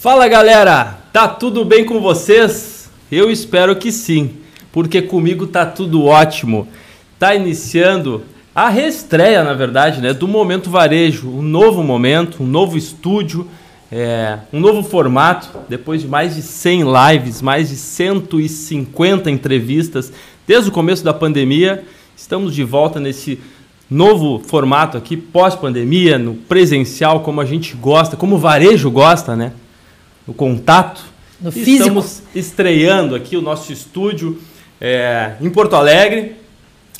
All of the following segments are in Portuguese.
Fala galera, tá tudo bem com vocês? Eu espero que sim, porque comigo tá tudo ótimo. Tá iniciando a reestreia, na verdade, né, do Momento Varejo, um novo momento, um novo estúdio, é, um novo formato. Depois de mais de 100 lives, mais de 150 entrevistas, desde o começo da pandemia, estamos de volta nesse novo formato aqui, pós-pandemia, no presencial, como a gente gosta, como o varejo gosta, né? No contato. No físico. Estamos estreando aqui o nosso estúdio é, em Porto Alegre.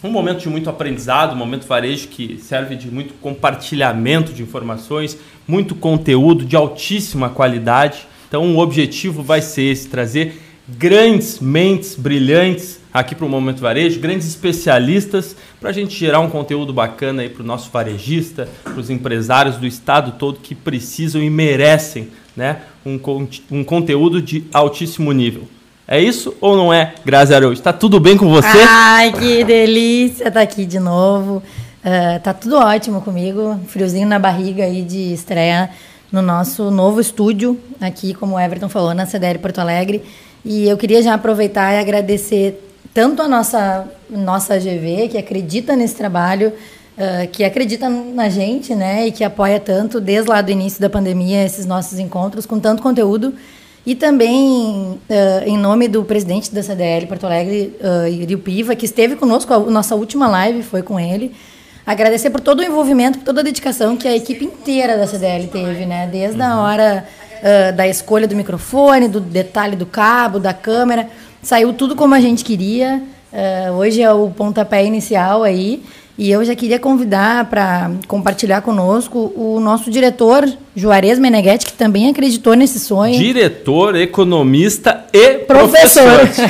Um momento de muito aprendizado, um momento varejo que serve de muito compartilhamento de informações, muito conteúdo de altíssima qualidade. Então, o objetivo vai ser esse: trazer grandes mentes brilhantes aqui para o Momento Varejo, grandes especialistas, para a gente gerar um conteúdo bacana aí para o nosso varejista, para os empresários do estado todo que precisam e merecem né, um, um conteúdo de altíssimo nível. É isso ou não é, Grazi Araújo? Está tudo bem com você? Ai, que delícia estar tá aqui de novo. Uh, tá tudo ótimo comigo. Friozinho na barriga aí de estreia no nosso novo estúdio, aqui, como o Everton falou, na CDL Porto Alegre. E eu queria já aproveitar e agradecer tanto a nossa, nossa GV, que acredita nesse trabalho, uh, que acredita na gente, né? E que apoia tanto, desde lá do início da pandemia, esses nossos encontros com tanto conteúdo. E também, uh, em nome do presidente da CDL Porto Alegre, uh, Piva, que esteve conosco, a nossa última live foi com ele. Agradecer por todo o envolvimento, por toda a dedicação que a equipe inteira da CDL teve, né? Desde a uhum. hora uh, da escolha do microfone, do detalhe do cabo, da câmera. Saiu tudo como a gente queria. Uh, hoje é o pontapé inicial aí. E eu já queria convidar para compartilhar conosco o nosso diretor, Juarez Meneghetti, que também acreditou nesse sonho. Diretor, economista e professor. professor.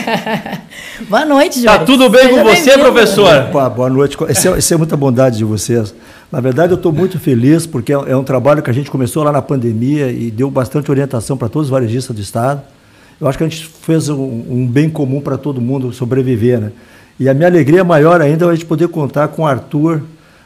boa noite, Juarez. Tá tudo bem Seja com você, professor? Opa, boa noite. Essa é, é muita bondade de vocês. Na verdade, eu estou muito feliz porque é, é um trabalho que a gente começou lá na pandemia e deu bastante orientação para todos os varejistas do Estado. Eu acho que a gente fez um, um bem comum para todo mundo sobreviver, né? E a minha alegria maior ainda é a gente poder contar com o Arthur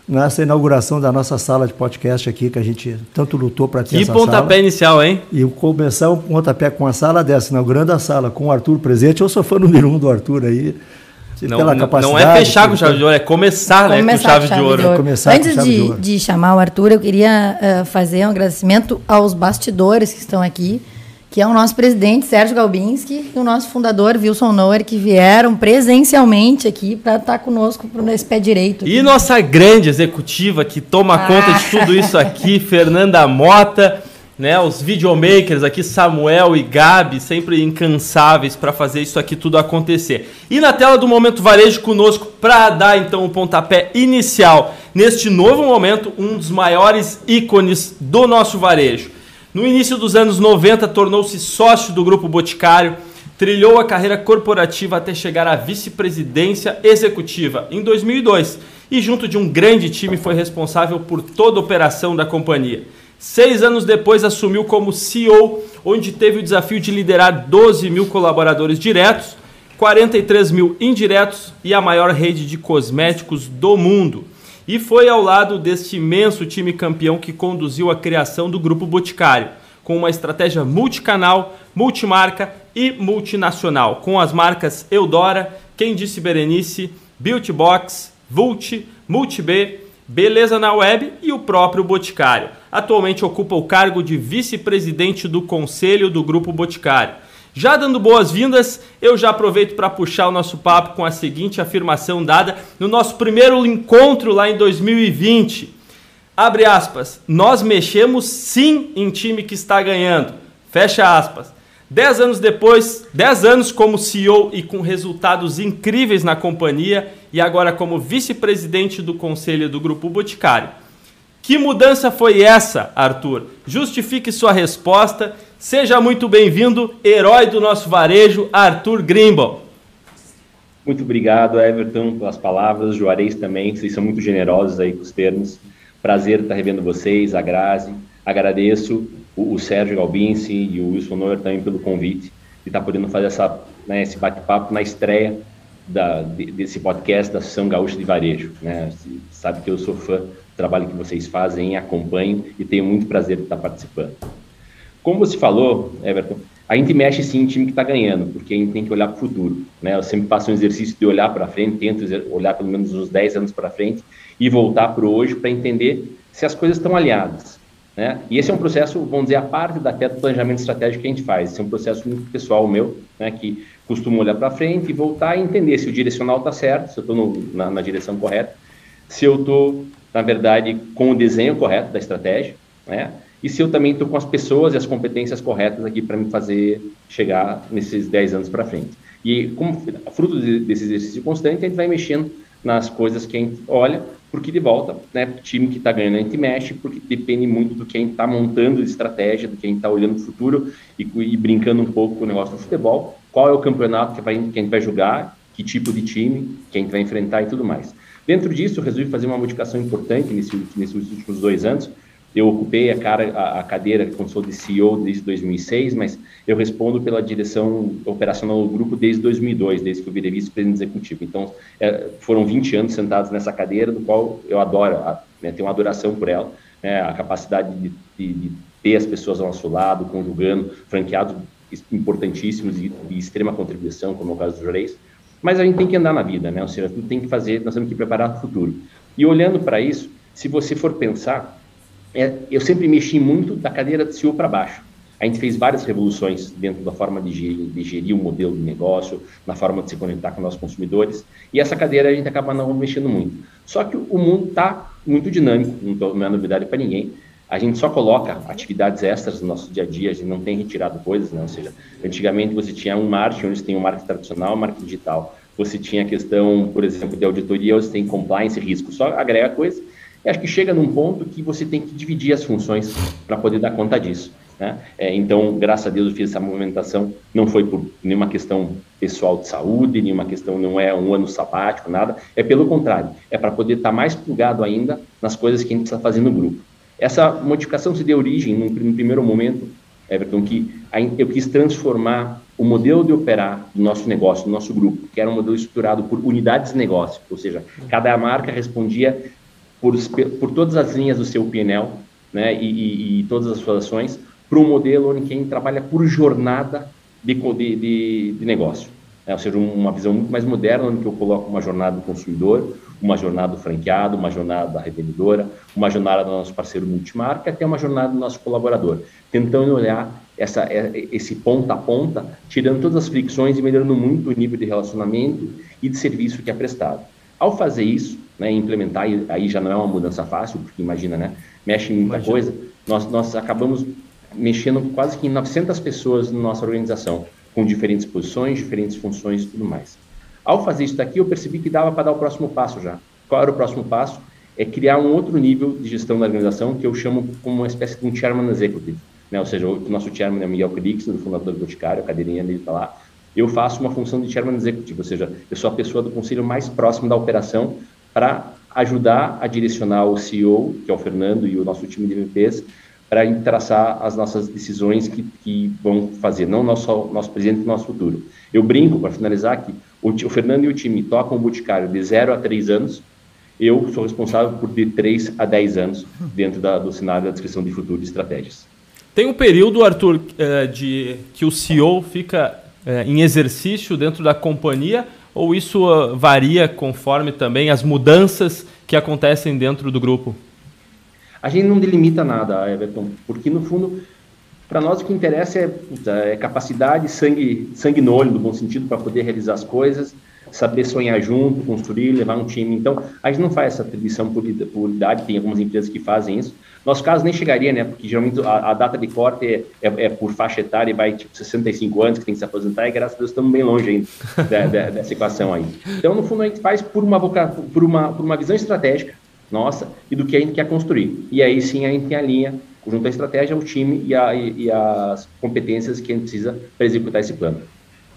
nessa inauguração da nossa sala de podcast aqui, que a gente tanto lutou para ter que essa pontapé sala. inicial, hein? E começar um pontapé com a sala dessa, inaugurando a sala, com o Arthur presente. Eu sou fã número um do Arthur aí. Não, pela capacidade, não é fechar com chave de ouro, é começar, né, com chave, de ouro. De ouro. Começar Antes de, de, de, chamar o Arthur, eu queria uh, fazer um agradecimento aos bastidores que estão aqui que é o nosso presidente Sérgio Galbinski e o nosso fundador Wilson Noer, que vieram presencialmente aqui para estar tá conosco nesse pé direito. Aqui. E nossa grande executiva que toma ah. conta de tudo isso aqui, Fernanda Mota, né, os videomakers aqui, Samuel e Gabi, sempre incansáveis para fazer isso aqui tudo acontecer. E na tela do Momento Varejo conosco para dar então o pontapé inicial neste novo momento, um dos maiores ícones do nosso varejo. No início dos anos 90, tornou-se sócio do Grupo Boticário, trilhou a carreira corporativa até chegar à vice-presidência executiva em 2002 e, junto de um grande time, foi responsável por toda a operação da companhia. Seis anos depois, assumiu como CEO, onde teve o desafio de liderar 12 mil colaboradores diretos, 43 mil indiretos e a maior rede de cosméticos do mundo. E foi ao lado deste imenso time campeão que conduziu a criação do Grupo Boticário, com uma estratégia multicanal, multimarca e multinacional, com as marcas Eudora, Quem Disse Berenice, Beauty Box, Vult, Multib, Beleza na Web e o próprio Boticário. Atualmente ocupa o cargo de vice-presidente do Conselho do Grupo Boticário. Já dando boas-vindas, eu já aproveito para puxar o nosso papo com a seguinte afirmação dada no nosso primeiro encontro lá em 2020. Abre aspas, nós mexemos sim em time que está ganhando. Fecha aspas. Dez anos depois, dez anos como CEO e com resultados incríveis na companhia e agora como vice-presidente do conselho do Grupo Boticário. Que mudança foi essa, Arthur? Justifique sua resposta Seja muito bem-vindo, herói do nosso varejo, Arthur Grimble. Muito obrigado, Everton, pelas palavras. Juarez também, vocês são muito generosos aí com os termos. Prazer estar revendo vocês, a Grazi. Agradeço o, o Sérgio Galbinci e o Wilson Neuer também pelo convite de estar podendo fazer essa, né, esse bate-papo na estreia da, desse podcast da Associação Gaúcha de Varejo. Né? Você sabe que eu sou fã do trabalho que vocês fazem, acompanho e tenho muito prazer de estar participando. Como você falou, Everton, a gente mexe sim em time que está ganhando, porque a gente tem que olhar para o futuro. Né? Eu sempre faço um exercício de olhar para frente, tento olhar pelo menos uns 10 anos para frente e voltar para hoje para entender se as coisas estão alinhadas. Né? E esse é um processo, vamos dizer, a parte da até do planejamento estratégico que a gente faz. Esse é um processo muito pessoal meu, né, que costumo olhar para frente e voltar e entender se o direcional está certo, se eu estou na, na, direção correta, se eu estou, na verdade, com o desenho correto da estratégia, né? E se eu também estou com as pessoas e as competências corretas aqui para me fazer chegar nesses 10 anos para frente. E como fruto desse exercício constante, a gente vai mexendo nas coisas que a gente olha porque de volta, né, time que está ganhando a gente mexe, porque depende muito do que a gente está montando de estratégia, do que a gente está olhando o futuro e, e, brincando um pouco com o negócio do futebol, qual é o campeonato que, vai, que a gente vai jogar, que tipo de time que a gente vai enfrentar e tudo mais. Dentro disso, eu resolvi fazer uma modificação importante nesse, nesses últimos dois anos, eu ocupei a, cara, a, a cadeira como sou de CEO desde 2006, mas eu respondo pela direção operacional do grupo desde 2002, desde que eu virei vice-presidente executivo. Então, é, foram 20 anos sentados nessa cadeira, do qual eu adoro, a, né, tenho uma adoração por ela, né, a capacidade de, de, de, ter as pessoas ao nosso lado, conjugando, franqueados importantíssimos e de extrema contribuição, como é o caso do Jureis. Mas a gente tem que andar na vida, né? Ou seja, tudo tem que fazer, nós temos que preparar para o futuro. E olhando para isso, se você for pensar, é, eu sempre mexi muito da cadeira de CEO para baixo. A gente fez várias revoluções dentro da forma de gerir, de gerir o modelo de negócio, na forma de se conectar com nossos consumidores. E essa cadeira a gente acaba não mexendo muito. Só que o mundo está muito dinâmico, não, é novidade para ninguém. A gente só coloca atividades extras no nosso dia a dia, a gente não tem retirado coisas, né? ou seja, antigamente você tinha um marketing, onde você tem um marketing tradicional, um marketing digital. Você tinha a questão, por exemplo, de auditoria, você tem compliance risco, só agrega coisa e acho que chega num ponto que você tem que dividir as funções para poder dar conta disso. Né? É, então, graças a Deus, eu fiz essa movimentação. Não foi por nenhuma questão pessoal de saúde, nenhuma questão, não é um ano sabático, nada. É pelo contrário, é para poder estar tá mais plugado ainda nas coisas que a gente está fazendo no grupo. Essa modificação se deu origem, num primeiro momento, Everton, que eu quis transformar o modelo de operar do nosso negócio, do nosso grupo, que era um modelo estruturado por unidades de negócio, ou seja, cada marca respondia por, por todas as linhas do seu PNL né, e, e, e todas as suas ações para um modelo onde quem trabalha por jornada de, de, de negócio. É, ou seja, uma visão muito mais moderna, onde eu coloco uma jornada do consumidor, uma jornada do franqueado, uma jornada da revendedora, uma jornada do nosso parceiro multimarca, até uma jornada do nosso colaborador, tentando olhar essa, é, esse ponta a ponta, tirando todas as fricções e melhorando muito o nível de relacionamento e de serviço que é prestado. Ao fazer isso, né, implementar, aí já não é uma mudança fácil, porque imagina, né, mexe em muita imagina. coisa, nós, nós acabamos mexendo quase que em 900 pessoas na nossa organização, com diferentes posições, diferentes funções e tudo mais. Ao fazer isso daqui, eu percebi que dava para dar o próximo passo já. Qual era o próximo passo? É criar um outro nível de gestão da organização que eu chamo como uma espécie de um chairman executive. Né? Ou seja, o nosso chairman é o Miguel Crix, do fundador do Boticário, a cadeirinha dele está lá. Eu faço uma função de chairman executive, ou seja, eu sou a pessoa do conselho mais próximo da operação para ajudar a direcionar o CEO, que é o Fernando, e o nosso time de MPs, para traçar as nossas decisões que, que vão fazer, não nosso, nosso presente e nosso futuro. Eu brinco, para finalizar, que o, o, Fernando e o time tocam o Boticário de 0 a 3 anos, eu sou responsável por de 3 a 10 anos dentro da, do cenário da descrição de futuro de estratégias. Tem um período, Arthur, eh, de que o CEO fica eh, em exercício dentro da companhia ou isso uh, varia conforme também as mudanças que acontecem dentro do grupo? A gente não delimita nada, Everton, porque no fundo, para nós o que interessa é, é, capacidade, sangue, sangue no olho, no bom sentido, para poder realizar as coisas, saber sonhar junto, construir, levar um time. Então, a gente não faz essa atribuição por, por idade, tem algumas empresas que fazem isso, nosso caso nem chegaria, né? Porque geralmente a, a data de corte é, é, é, por faixa etária e vai tipo 65 anos que tem que se aposentar e graças a Deus estamos bem longe ainda da, da, dessa equação aí. Então, no fundo, a gente faz por uma, por uma, por uma visão estratégica nossa e do que a gente quer construir. E aí sim a gente tem a linha junto à estratégia, o time e, a, e, e as competências que a gente precisa para executar esse plano.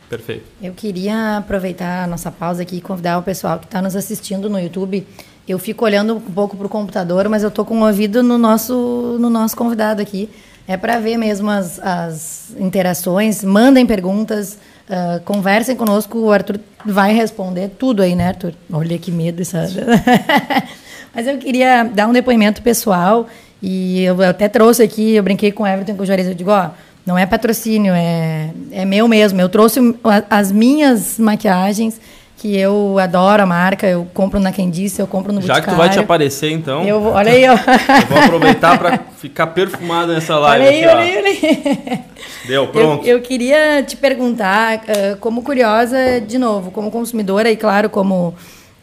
Perfeito. Eu queria aproveitar a nossa pausa aqui e convidar o pessoal que está nos assistindo no YouTube eu fico olhando um pouco para o computador, mas eu estou com o ouvido no nosso, no nosso convidado aqui. É para ver mesmo as, as interações. Mandem perguntas, uh, conversem conosco. O Arthur vai responder tudo aí, né, Arthur? Olha que medo isso. mas eu queria dar um depoimento pessoal E eu até trouxe aqui, eu brinquei com o Everton com o Juarez, eu digo, ó, não é patrocínio, é, é meu mesmo. Eu trouxe as minhas maquiagens que eu adoro a marca, eu compro na Quem Disse, eu compro no Já que tu vai te aparecer, então. Eu vou, olha aí, ó. eu vou aproveitar para ficar perfumado nessa live. Olha aí, aqui, olha aí. Deu, pronto. Eu, eu queria te perguntar, uh, como curiosa, de novo, como consumidora e, claro, como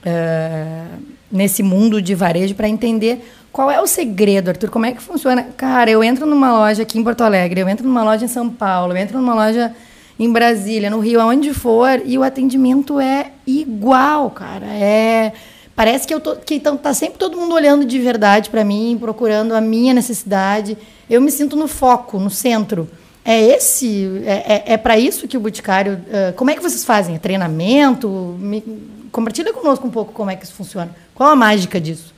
uh, nesse mundo de varejo, para entender qual é o segredo, Arthur? Como é que funciona? Cara, eu entro numa loja aqui em Porto Alegre, eu entro numa loja em São Paulo, eu entro numa loja em Brasília, no Rio, aonde for, e o atendimento é igual, cara. É parece que eu tô que tá sempre todo mundo olhando de verdade para mim, procurando a minha necessidade. Eu me sinto no foco, no centro. É esse, é, é, é para isso que o Boticário. Uh, como é que vocês fazem? É treinamento? Me, compartilha conosco um pouco como é que isso funciona. Qual a mágica disso?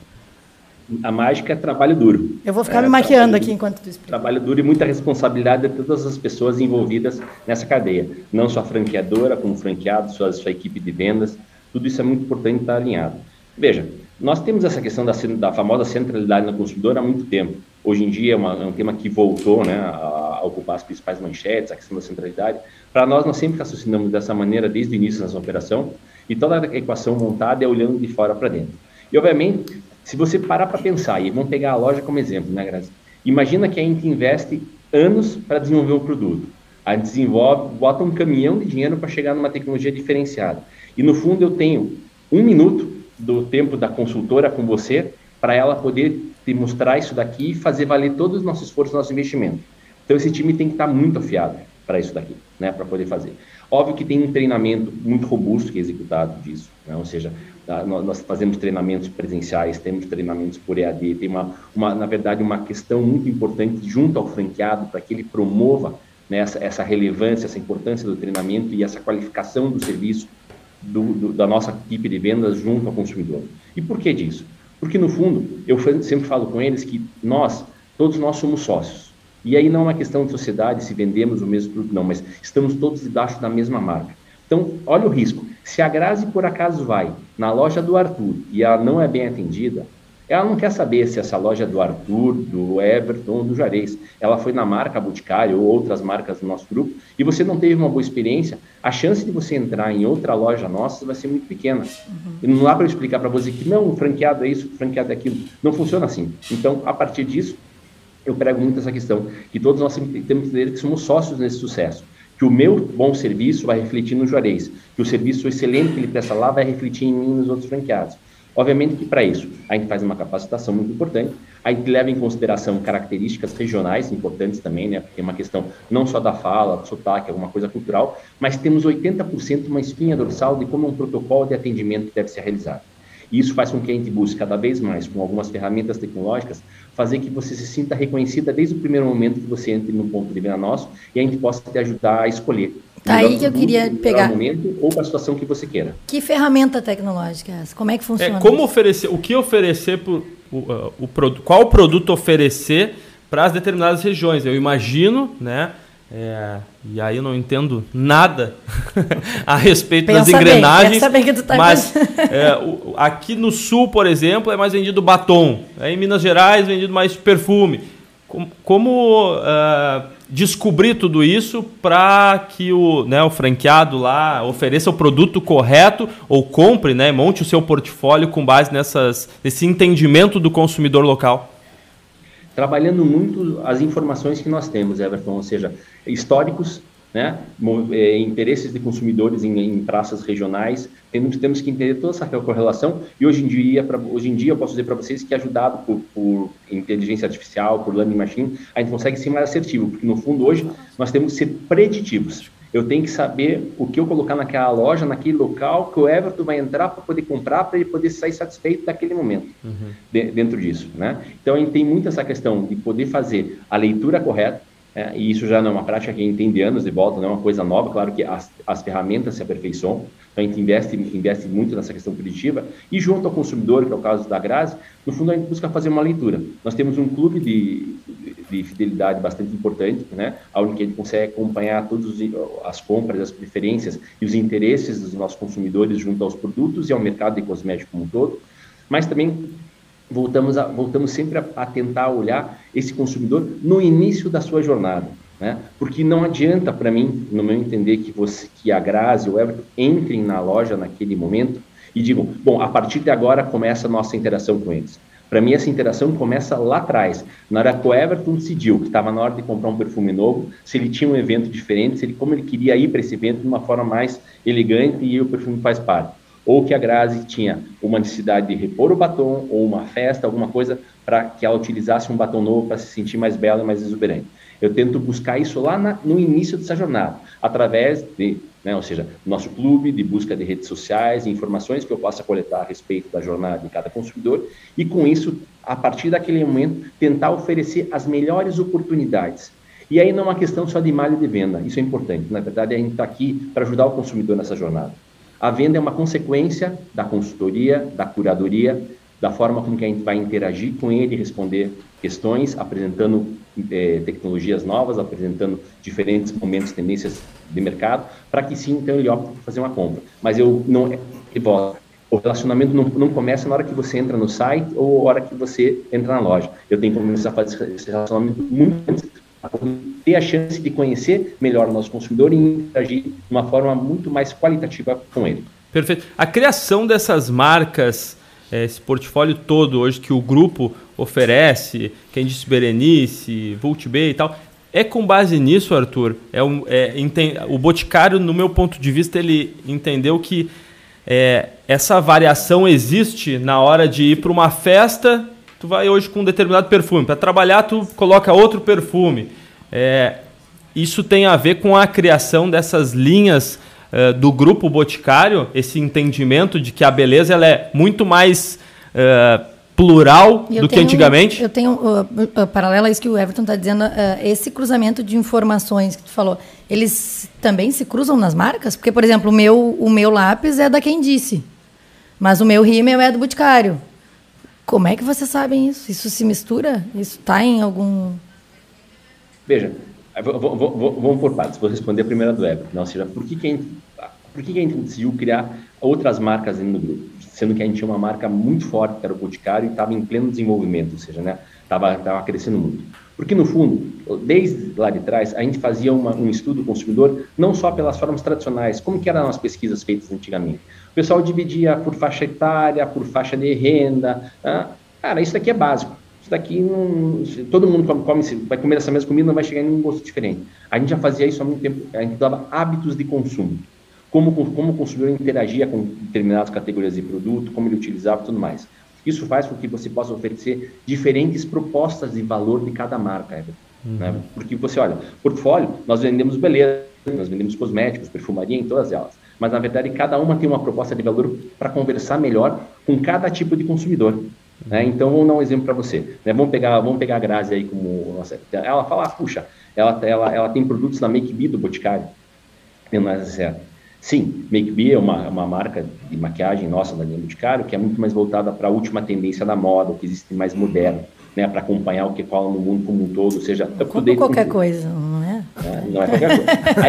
A mágica é trabalho duro. Eu vou ficar é, me maquiando aqui enquanto tu explica. Trabalho duro e muita responsabilidade de todas as pessoas envolvidas nessa cadeia. Não só a franqueadora, como franqueado, sua, sua equipe de vendas. Tudo isso é muito importante estar alinhado. Veja, nós temos essa questão da, da famosa centralidade na consumidora há muito tempo. Hoje em dia é, uma, é um tema que voltou né, a, a, ocupar as principais manchetes, a questão da centralidade. Para nós, nós sempre raciocinamos dessa maneira desde o início da nossa operação e toda a equação montada é olhando de fora para dentro. E, obviamente, se você parar para pensar, e vamos pegar a loja como exemplo, né, Grazi? Imagina que a gente investe anos para desenvolver o produto. A gente desenvolve, bota um caminhão de dinheiro para chegar numa tecnologia diferenciada. E no fundo eu tenho um minuto do tempo da consultora com você para ela poder te mostrar isso daqui e fazer valer todo o nosso esforço, nosso investimento. Então esse time tem que estar tá muito afiado para isso daqui, né, para poder fazer. Óbvio que tem um treinamento muito robusto que é executado disso, né, ou seja, Tá? Nós fazemos treinamentos presenciais, temos treinamentos por EAD, tem uma, uma na verdade, uma questão muito importante junto ao franqueado para que ele promova né, essa, essa, relevância, essa importância do treinamento e essa qualificação do serviço do, do, da nossa equipe de vendas junto ao consumidor. E por que disso? Porque, no fundo, eu sempre falo com eles que nós, todos nós somos sócios. E aí não é uma questão de sociedade, se vendemos o mesmo produto, não, mas estamos todos debaixo da mesma marca. Então, olha o risco. Se a Grazi por acaso vai na loja do Arthur e ela não é bem atendida, ela não quer saber se essa loja é do Arthur, do Everton ou do Jarez. Ela foi na marca Boticário ou outras marcas do nosso grupo e você não teve uma boa experiência, a chance de você entrar em outra loja nossa vai ser muito pequena. Uhum. E não dá para explicar para você que não, o franqueado é isso, o franqueado é aquilo. Não funciona assim. Então, a partir disso, eu prego muito essa questão, que todos nós temos que entender que somos sócios nesse sucesso que o meu bom serviço vai refletir no Juarez, que o serviço excelente que ele presta lá vai refletir em mim e nos outros franqueados. Obviamente que para isso a gente faz uma capacitação muito importante, a gente leva em consideração características regionais importantes também, né? Porque é uma questão não só da fala, do sotaque, alguma coisa cultural, mas temos 80% uma espinha dorsal de como um protocolo de atendimento deve ser realizado. E isso faz com que a gente busque cada vez mais, com algumas ferramentas tecnológicas, fazer que você se sinta reconhecida desde o primeiro momento que você entre no ponto de venda nosso e a gente possa te ajudar a escolher. Tá aí que eu queria pegar. momento ou para a situação que você queira. Que ferramenta tecnológica é essa? Como é que funciona? É, como oferecer, o que oferecer, pro, o, uh, o, qual produto oferecer para as determinadas regiões? Eu imagino, né? É, e aí eu não entendo nada a respeito pensa das engrenagens. Bem, bem tá mas é, o, aqui no sul, por exemplo, é mais vendido batom. É, em Minas Gerais, vendido mais perfume. Como, como uh, descobrir tudo isso para que o, né, o franqueado lá ofereça o produto correto ou compre, né, monte o seu portfólio com base nessas, nesse entendimento do consumidor local? Trabalhando muito as informações que nós temos, Everton, ou seja, históricos, né, é, interesses de consumidores em, em, praças regionais, temos, temos que entender toda essa correlação e hoje em dia, pra, hoje em dia eu posso dizer para vocês que ajudado por, por, inteligência artificial, por learning machine, a gente consegue ser mais assertivo, porque no fundo hoje nós temos que ser preditivos eu tenho que saber o que eu colocar naquela loja, naquele local, que o Everton vai entrar para poder comprar, para ele poder sair satisfeito daquele momento, uhum. de, dentro disso, né? Então, a gente tem muito essa questão de poder fazer a leitura correta, é, e isso já não é uma prática que a gente tem de anos de volta, não é uma coisa nova, claro que as, as ferramentas se aperfeiçoam, então a gente investe, investe muito nessa questão preditiva, e junto ao consumidor, que é o caso da Grazi, no fundo a gente busca fazer uma leitura. Nós temos um clube de, de fidelidade bastante importante, né, onde a gente consegue acompanhar todas as compras, as preferências e os interesses dos nossos consumidores junto aos produtos e ao mercado de cosméticos como um todo, mas também voltamos, a, voltamos sempre a, a tentar olhar esse consumidor no início da sua jornada. Né? Porque não adianta para mim, no meu entender, que você, que a Grazi o Everton entrem na loja naquele momento e digam, bom, a partir de agora começa a nossa interação com eles. Para mim, essa interação começa lá atrás, na hora que o Everton decidiu que estava na hora de comprar um perfume novo, se ele tinha um evento diferente, se ele, como ele queria ir para esse evento de uma forma mais elegante e o perfume faz parte. Ou que a Grazi tinha uma necessidade de repor o batom, ou uma festa, alguma coisa, para que ela utilizasse um batom novo para se sentir mais bela e mais exuberante. Eu tento buscar isso lá na, no início dessa jornada, através de, né, ou seja, nosso clube de busca de redes sociais, informações que eu possa coletar a respeito da jornada de cada consumidor, e com isso, a partir daquele momento, tentar oferecer as melhores oportunidades. E aí não é uma questão só de malha de venda, isso é importante. Na verdade, a gente está aqui para ajudar o consumidor nessa jornada. A venda é uma consequência da consultoria, da curadoria, da forma como que a gente vai interagir com ele, responder questões, apresentando é, tecnologias novas, apresentando diferentes momentos, tendências de mercado, para que sim, então ele opte por fazer uma compra. Mas eu não o relacionamento não, não, começa na hora que você entra no site ou na hora que você entra na loja. Eu tenho que começar a fazer esse relacionamento muito antes, para ter a chance de conhecer melhor o nosso consumidor e interagir de uma forma muito mais qualitativa com ele. Perfeito. A criação dessas marcas esse portfólio todo hoje que o grupo oferece, quem disse Berenice, Vult B e tal, é com base nisso, Arthur. É, um, é o Boticário, no meu ponto de vista, ele entendeu que é, essa variação existe na hora de ir para uma festa. Tu vai hoje com um determinado perfume. Para trabalhar, tu coloca outro perfume. É, isso tem a ver com a criação dessas linhas uh, do grupo Boticário, esse entendimento de que a beleza ela é muito mais uh, plural do tenho, que antigamente? Eu tenho, uh, uh, paralelo a isso que o Everton está dizendo, uh, esse cruzamento de informações que tu falou, eles também se cruzam nas marcas? Porque, por exemplo, o meu, o meu lápis é da quem disse, mas o meu rímel é do Boticário. Como é que vocês sabem isso? Isso se mistura? Isso está em algum... Veja, Vamos por partes. Vou responder a primeira do Everton. Não, ou seja, por que, que, a gente, por que, a gente decidiu criar outras marcas dentro do grupo? Sendo que a gente tinha uma marca muito forte, que era o Boticário, e estava em pleno desenvolvimento, ou seja, né, estava tava crescendo muito. Porque, no fundo, desde lá de trás, a gente fazia uma, um estudo do consumidor não só pelas formas tradicionais, como que eram as pesquisas feitas antigamente. O pessoal dividia por faixa etária, por faixa de renda. Ah, cara, isso daqui é básico isso daqui não, todo mundo come, come, vai comer essa mesma comida, não vai chegar em um gosto diferente. A gente já fazia isso há muito tempo, a gente dava hábitos de consumo. Como, como o consumidor interagia com determinadas categorias de produto, como ele utilizava e tudo mais. Isso faz com que você possa oferecer diferentes propostas de valor de cada marca, uhum. né? Porque você olha, portfólio, nós vendemos beleza, nós vendemos cosméticos, perfumaria em todas elas. Mas na verdade cada uma tem uma proposta de valor para conversar melhor com cada tipo de consumidor. Né? Então, vamos dar um exemplo para você. Né? Vamos, pegar, vamos pegar a Grazi aí como... Nossa, ela fala, ah, puxa, ela, ela, ela tem produtos da Make Be do Boticário. Não é certo. Sim, Make Be é uma, uma marca de maquiagem nossa da linha Boticário, que é muito mais voltada para a última tendência da moda, o que existe mais moderno, né? para acompanhar o que fala no mundo como um todo, ou seja... Como qualquer coisa, não é? é? Não é qualquer coisa.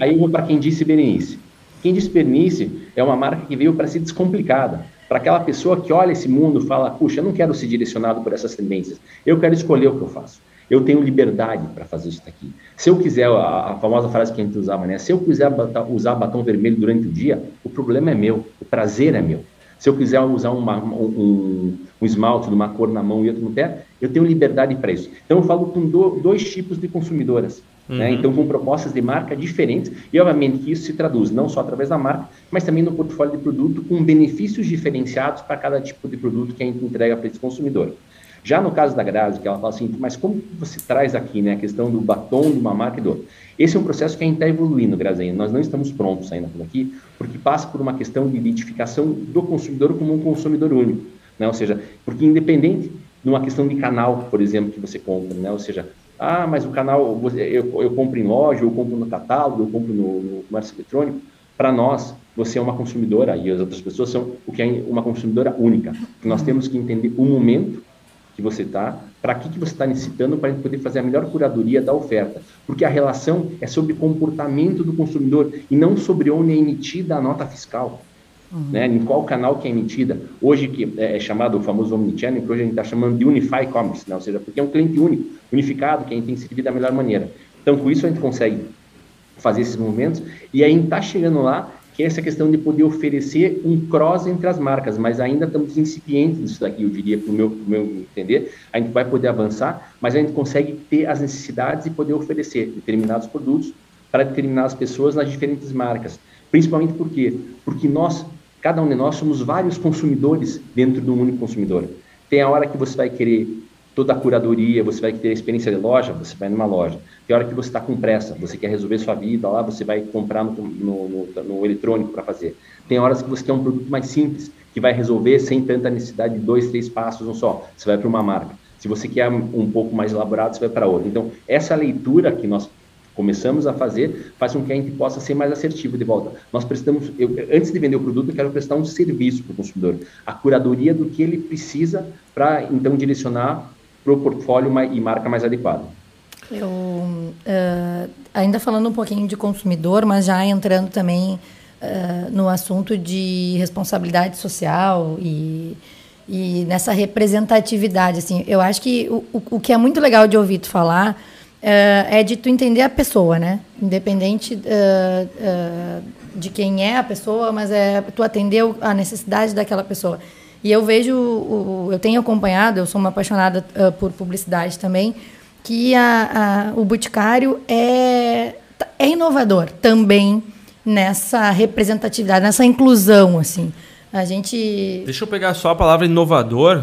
aí eu vou para quem disse Berenice. Quem disse Berenice é uma marca que veio para ser descomplicada para aquela pessoa que olha esse mundo e fala, puxa, eu não quero ser direcionado por essas tendências, eu quero escolher o que eu faço. Eu tenho liberdade para fazer isso aqui. Se eu quiser, a, a, famosa frase que a gente usava, né? Se eu quiser usar batom vermelho durante o dia, o problema é meu, o prazer é meu. Se eu quiser usar uma, um, um, esmalte de uma cor na mão e outro no pé, eu tenho liberdade para isso. Então, eu falo com do, dois tipos de consumidoras. Né? Uhum. Né? Então, com propostas de marca diferentes, e obviamente que isso se traduz não só através da marca, mas também no portfólio de produto, com benefícios diferenciados para cada tipo de produto que a gente entrega para esse consumidor. Já no caso da Grazi, que ela fala assim, mas como você traz aqui né, a questão do batom de uma marca e do outro? Esse é um processo que a gente está evoluindo, Grazinha. Nós não estamos prontos ainda por aqui, porque passa por uma questão de identificação do consumidor como um consumidor único. Né? Ou seja, porque independente de uma questão de canal, por exemplo, que você compra, né? ou seja, ah, mas o canal, eu, eu compro em loja, eu compro no catálogo, eu compro no, no comércio eletrônico. Para nós, você é uma consumidora e as outras pessoas são o que é uma consumidora única. Nós temos que entender o momento que você está, para que, que você está necessitando para poder fazer a melhor curadoria da oferta. Porque a relação é sobre comportamento do consumidor e não sobre onde é emitida a nota fiscal. Uhum. Né? Em qual canal que é emitida. Hoje que é, é chamado o famoso Omnichannel, que hoje a gente está chamando de Unify Commerce, né? ou seja, porque é um cliente único, unificado, que a gente tem que servir da melhor maneira. Então, com isso a gente consegue fazer esses movimentos e aí está chegando lá que é essa questão de poder oferecer um cross entre as marcas, mas ainda estamos incipientes nisso daqui, eu diria, para o meu, meu entender. A gente vai poder avançar, mas a gente consegue ter as necessidades e poder oferecer determinados produtos para determinadas pessoas nas diferentes marcas. Principalmente por quê? Porque nós, cada um de nós, somos vários consumidores dentro de um único consumidor. Tem a hora que você vai querer toda a curadoria, você vai ter a experiência de loja, você vai numa loja. Tem hora que você está com pressa, você quer resolver sua vida lá, você vai comprar no, no, no, no eletrônico para fazer. Tem horas que você quer um produto mais simples, que vai resolver sem tanta necessidade de dois, três passos um só. Você vai para uma marca. Se você quer um pouco mais elaborado, você vai para outra. Então, essa leitura que nós começamos a fazer faz com que a gente possa ser mais assertivo de volta. Nós prestamos, eu, antes de vender o produto, eu quero prestar um serviço para o consumidor, a curadoria do que ele precisa para então direcionar para o portfólio e marca mais adequada. Eu, uh, ainda falando um pouquinho de consumidor, mas já entrando também uh, no assunto de responsabilidade social e, e nessa representatividade. Assim, eu acho que o, o, que é muito legal de ouvir tu falar uh, é de tu entender a pessoa, né? Independente de quem é a pessoa, mas é tu atender a necessidade daquela pessoa. E eu vejo, eu tenho acompanhado, eu sou uma apaixonada uh, por publicidade também, que a, a, o Boticário é, é inovador também nessa representatividade, nessa inclusão, assim. A gente... Deixa eu pegar só a palavra inovador,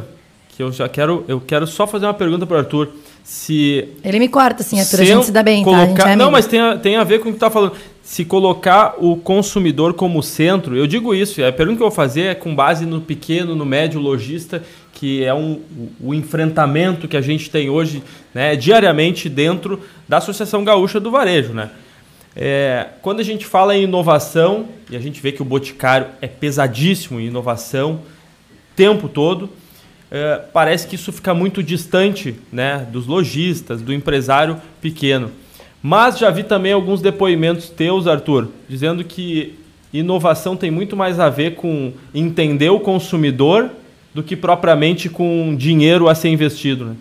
que eu já quero, eu quero só fazer uma pergunta para o Arthur. Se ele me corta, assim, Arthur, a gente se dá bem, colocar... tá? É não, mas tem a, tem a ver com o que tu tá falando se colocar o consumidor como centro, eu digo isso, a pergunta que eu vou fazer é com base no pequeno, no médio lojista, que é um, o enfrentamento que a gente tem hoje né, diariamente dentro da Associação Gaúcha do Varejo. Né? É, quando a gente fala em inovação, e a gente vê que o Boticário é pesadíssimo em inovação, tempo todo, é, parece que isso fica muito distante né, dos lojistas, do empresário pequeno. Mas já vi também alguns depoimentos teus, Arthur, dizendo que inovação tem muito mais a ver com entender o consumidor do que propriamente com dinheiro a ser investido. Né?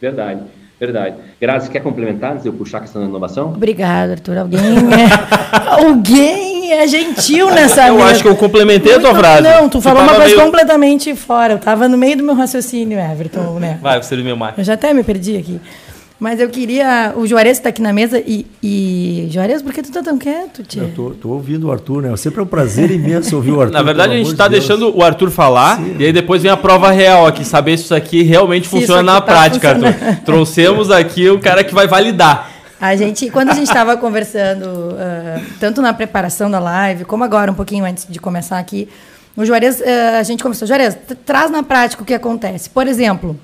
Verdade, verdade. Grazi, quer complementar antes de eu puxar a questão da inovação? Obrigado, Arthur. Alguém é, alguém é gentil nessa Eu acho que eu complementei muito, a tua frase. Não, tu falou uma coisa meio... completamente fora. Eu estava no meio do meu raciocínio, Everton. Né? Vai, você é meu mais. Eu já até me perdi aqui. Mas eu queria. O Juarez está aqui na mesa e. e... Juarez, por que tu tá tão quieto, tia? Eu tô, tô, ouvindo o Arthur, né? Sempre é um prazer imenso ouvir o Arthur. Na verdade, a gente está de deixando o Arthur falar Sim. e aí depois vem a prova real aqui, saber se isso aqui realmente se funciona na tá prática, Arthur. Trouxemos aqui o cara que vai validar. A gente, quando a gente estava conversando, uh, tanto na preparação da live, como agora, um pouquinho antes de começar aqui, o Juarez, uh, a gente conversou, Juarez, traz na prática o que acontece. Por exemplo,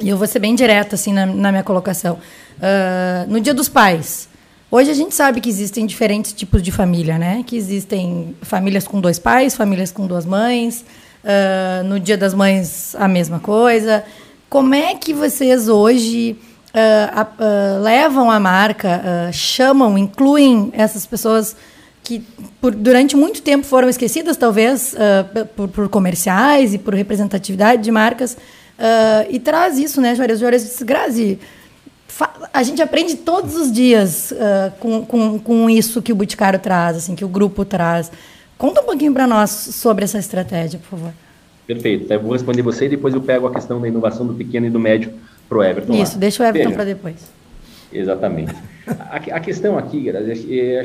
e eu vou ser bem direta assim na, na minha colocação. Uh, no Dia dos Pais, hoje a gente sabe que existem diferentes tipos de família, né? Que existem famílias com dois pais, famílias com duas mães. Uh, no Dia das Mães a mesma coisa. Como é que vocês hoje uh, levam a marca, chamam, incluem essas pessoas que por, durante muito tempo foram esquecidas, talvez, por, por comerciais e por representatividade de marcas? Uh, e traz isso, né, Juarez? Juarez disse, Grazi, a gente aprende todos os dias uh, com, com, com isso que o Boticário traz, assim, que o grupo traz. Conta um pouquinho para nós sobre essa estratégia, por favor. Perfeito. Eu vou responder você e depois eu pego a questão da inovação do pequeno e do médio para o Everton. Isso, lá. deixa o Everton para depois. Exatamente. a, a, questão aqui, Grazi, acho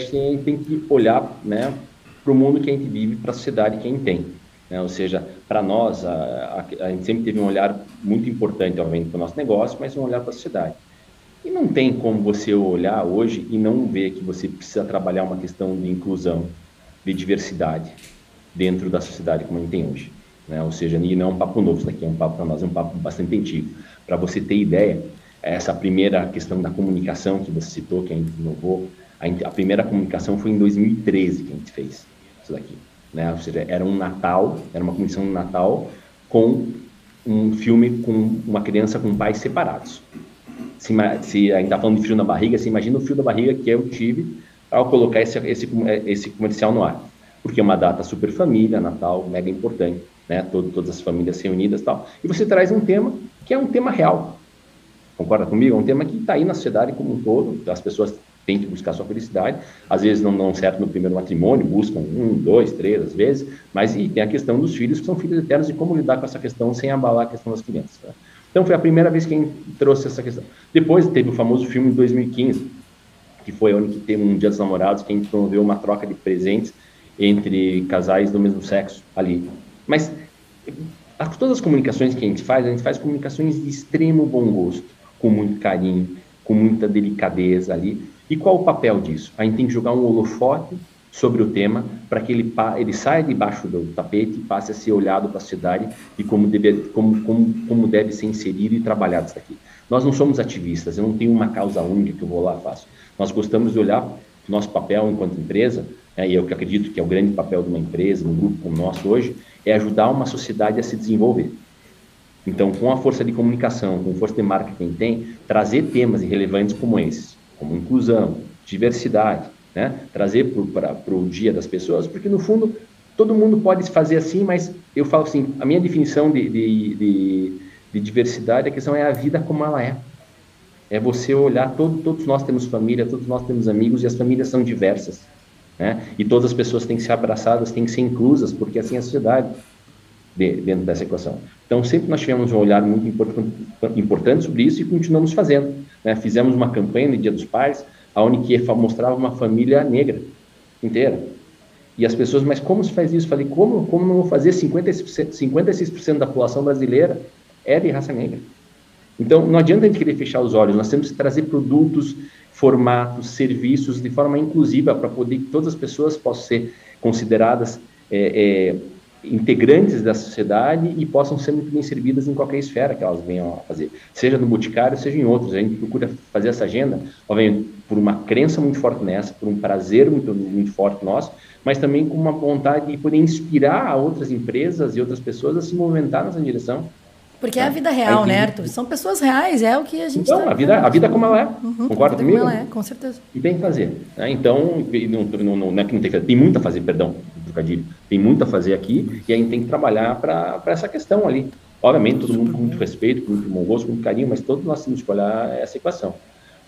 que a gente tem que olhar né, para o mundo que a gente vive, para a sociedade que a gente tem. Né? Ou seja, para nós, a, a, a, gente sempre teve um olhar muito importante, obviamente, para o nosso negócio, mas um olhar para a sociedade. E não tem como você olhar hoje e não ver que você precisa trabalhar uma questão de inclusão, de diversidade dentro da sociedade como a gente tem hoje. Né? Ou seja, e não é um papo novo, isso daqui é um papo para nós, é um papo bastante antigo. Para você ter ideia, essa primeira questão da comunicação que você citou, que a gente inovou, a, a primeira comunicação foi em 2013 que a gente fez isso daqui né? Ou seja, era um Natal, era uma comissão de Natal com um filme com uma criança com pais separados. Se, se a gente está falando de frio na barriga, você imagina o frio da barriga que eu tive ao colocar esse, esse, esse comercial no ar. porque é uma data super família, Natal, mega importante, né? Todo, todas as famílias reunidas e tal. E você traz um tema que é um tema real. Concorda comigo? É um tema que está aí na sociedade como um todo, as pessoas têm que buscar sua felicidade, às vezes não dão certo no primeiro matrimônio, buscam um, dois, três, às vezes, mas e tem a questão dos filhos, que são filhos eternos, e como lidar com essa questão sem abalar a questão das crianças. Né? Então foi a primeira vez que trouxe essa questão. Depois teve o famoso filme em 2015, que foi onde teve um Dia dos Namorados, que a gente promoveu uma troca de presentes entre casais do mesmo sexo ali. Mas todas as comunicações que a gente faz, a gente faz comunicações de extremo bom gosto, com muito carinho, com muita delicadeza ali. E qual o papel disso? A gente tem que jogar um holofote sobre o tema para que ele, ele saia debaixo do tapete e passe a ser olhado para a sociedade e como deve, como, como, como deve ser inserido e trabalhado isso aqui. Nós não somos ativistas, eu não tenho uma causa única que eu vou lá e faço. Nós gostamos de olhar nosso papel enquanto empresa, né, e eu que acredito que é o grande papel de uma empresa, um grupo como o nosso hoje, é ajudar uma sociedade a se desenvolver. Então, com a força de comunicação, com a força de marketing que tem, trazer temas relevantes como esses, como inclusão, diversidade, né? trazer para o dia das pessoas, porque no fundo todo mundo pode fazer assim, mas eu falo assim, a minha definição de, de, de, de diversidade, a questão é a vida como ela é. É você olhar, todo, todos nós temos família, todos nós temos amigos e as famílias são diversas. Né? E todas as pessoas têm que ser abraçadas, têm que ser inclusas, porque assim é a sociedade de, dentro dessa equação. Então, sempre nós tivemos um olhar muito importante, importante sobre isso e continuamos fazendo. Né? Fizemos uma campanha no Dia dos Pais, onde que mostrava uma família negra inteira. E as pessoas, mas como se faz isso? Falei, como, como não vou fazer 56%, 56% da população brasileira é de raça negra? Então, não adianta a gente querer fechar os olhos, nós temos que trazer produtos, formatos, serviços de forma inclusiva para poder que todas as pessoas possam ser consideradas é, é, integrantes da sociedade e possam ser muito bem servidas em qualquer esfera que elas venham a fazer, seja no Boticário, seja em outros. A gente procura fazer essa agenda, obviamente, por uma crença muito forte nessa, por um prazer muito, muito forte nosso, mas também com uma vontade de poder inspirar a outras empresas e outras pessoas a se movimentar nessa direção. Porque é a vida real, né, Arthur? São pessoas reais, é o que a gente Então, tá a, vida, a vida como ela é. Uhum, Concorda comigo? Como ela é, com certeza. E tem que fazer. Né? Então, não, não, não, é que não tem que fazer, tem muito a fazer, perdão, trocadilho. Tem muito a fazer aqui e a gente tem que trabalhar para essa questão ali. Obviamente, todo mundo com muito respeito, com muito bom gosto, com muito carinho, mas todos nós temos que olhar essa equação.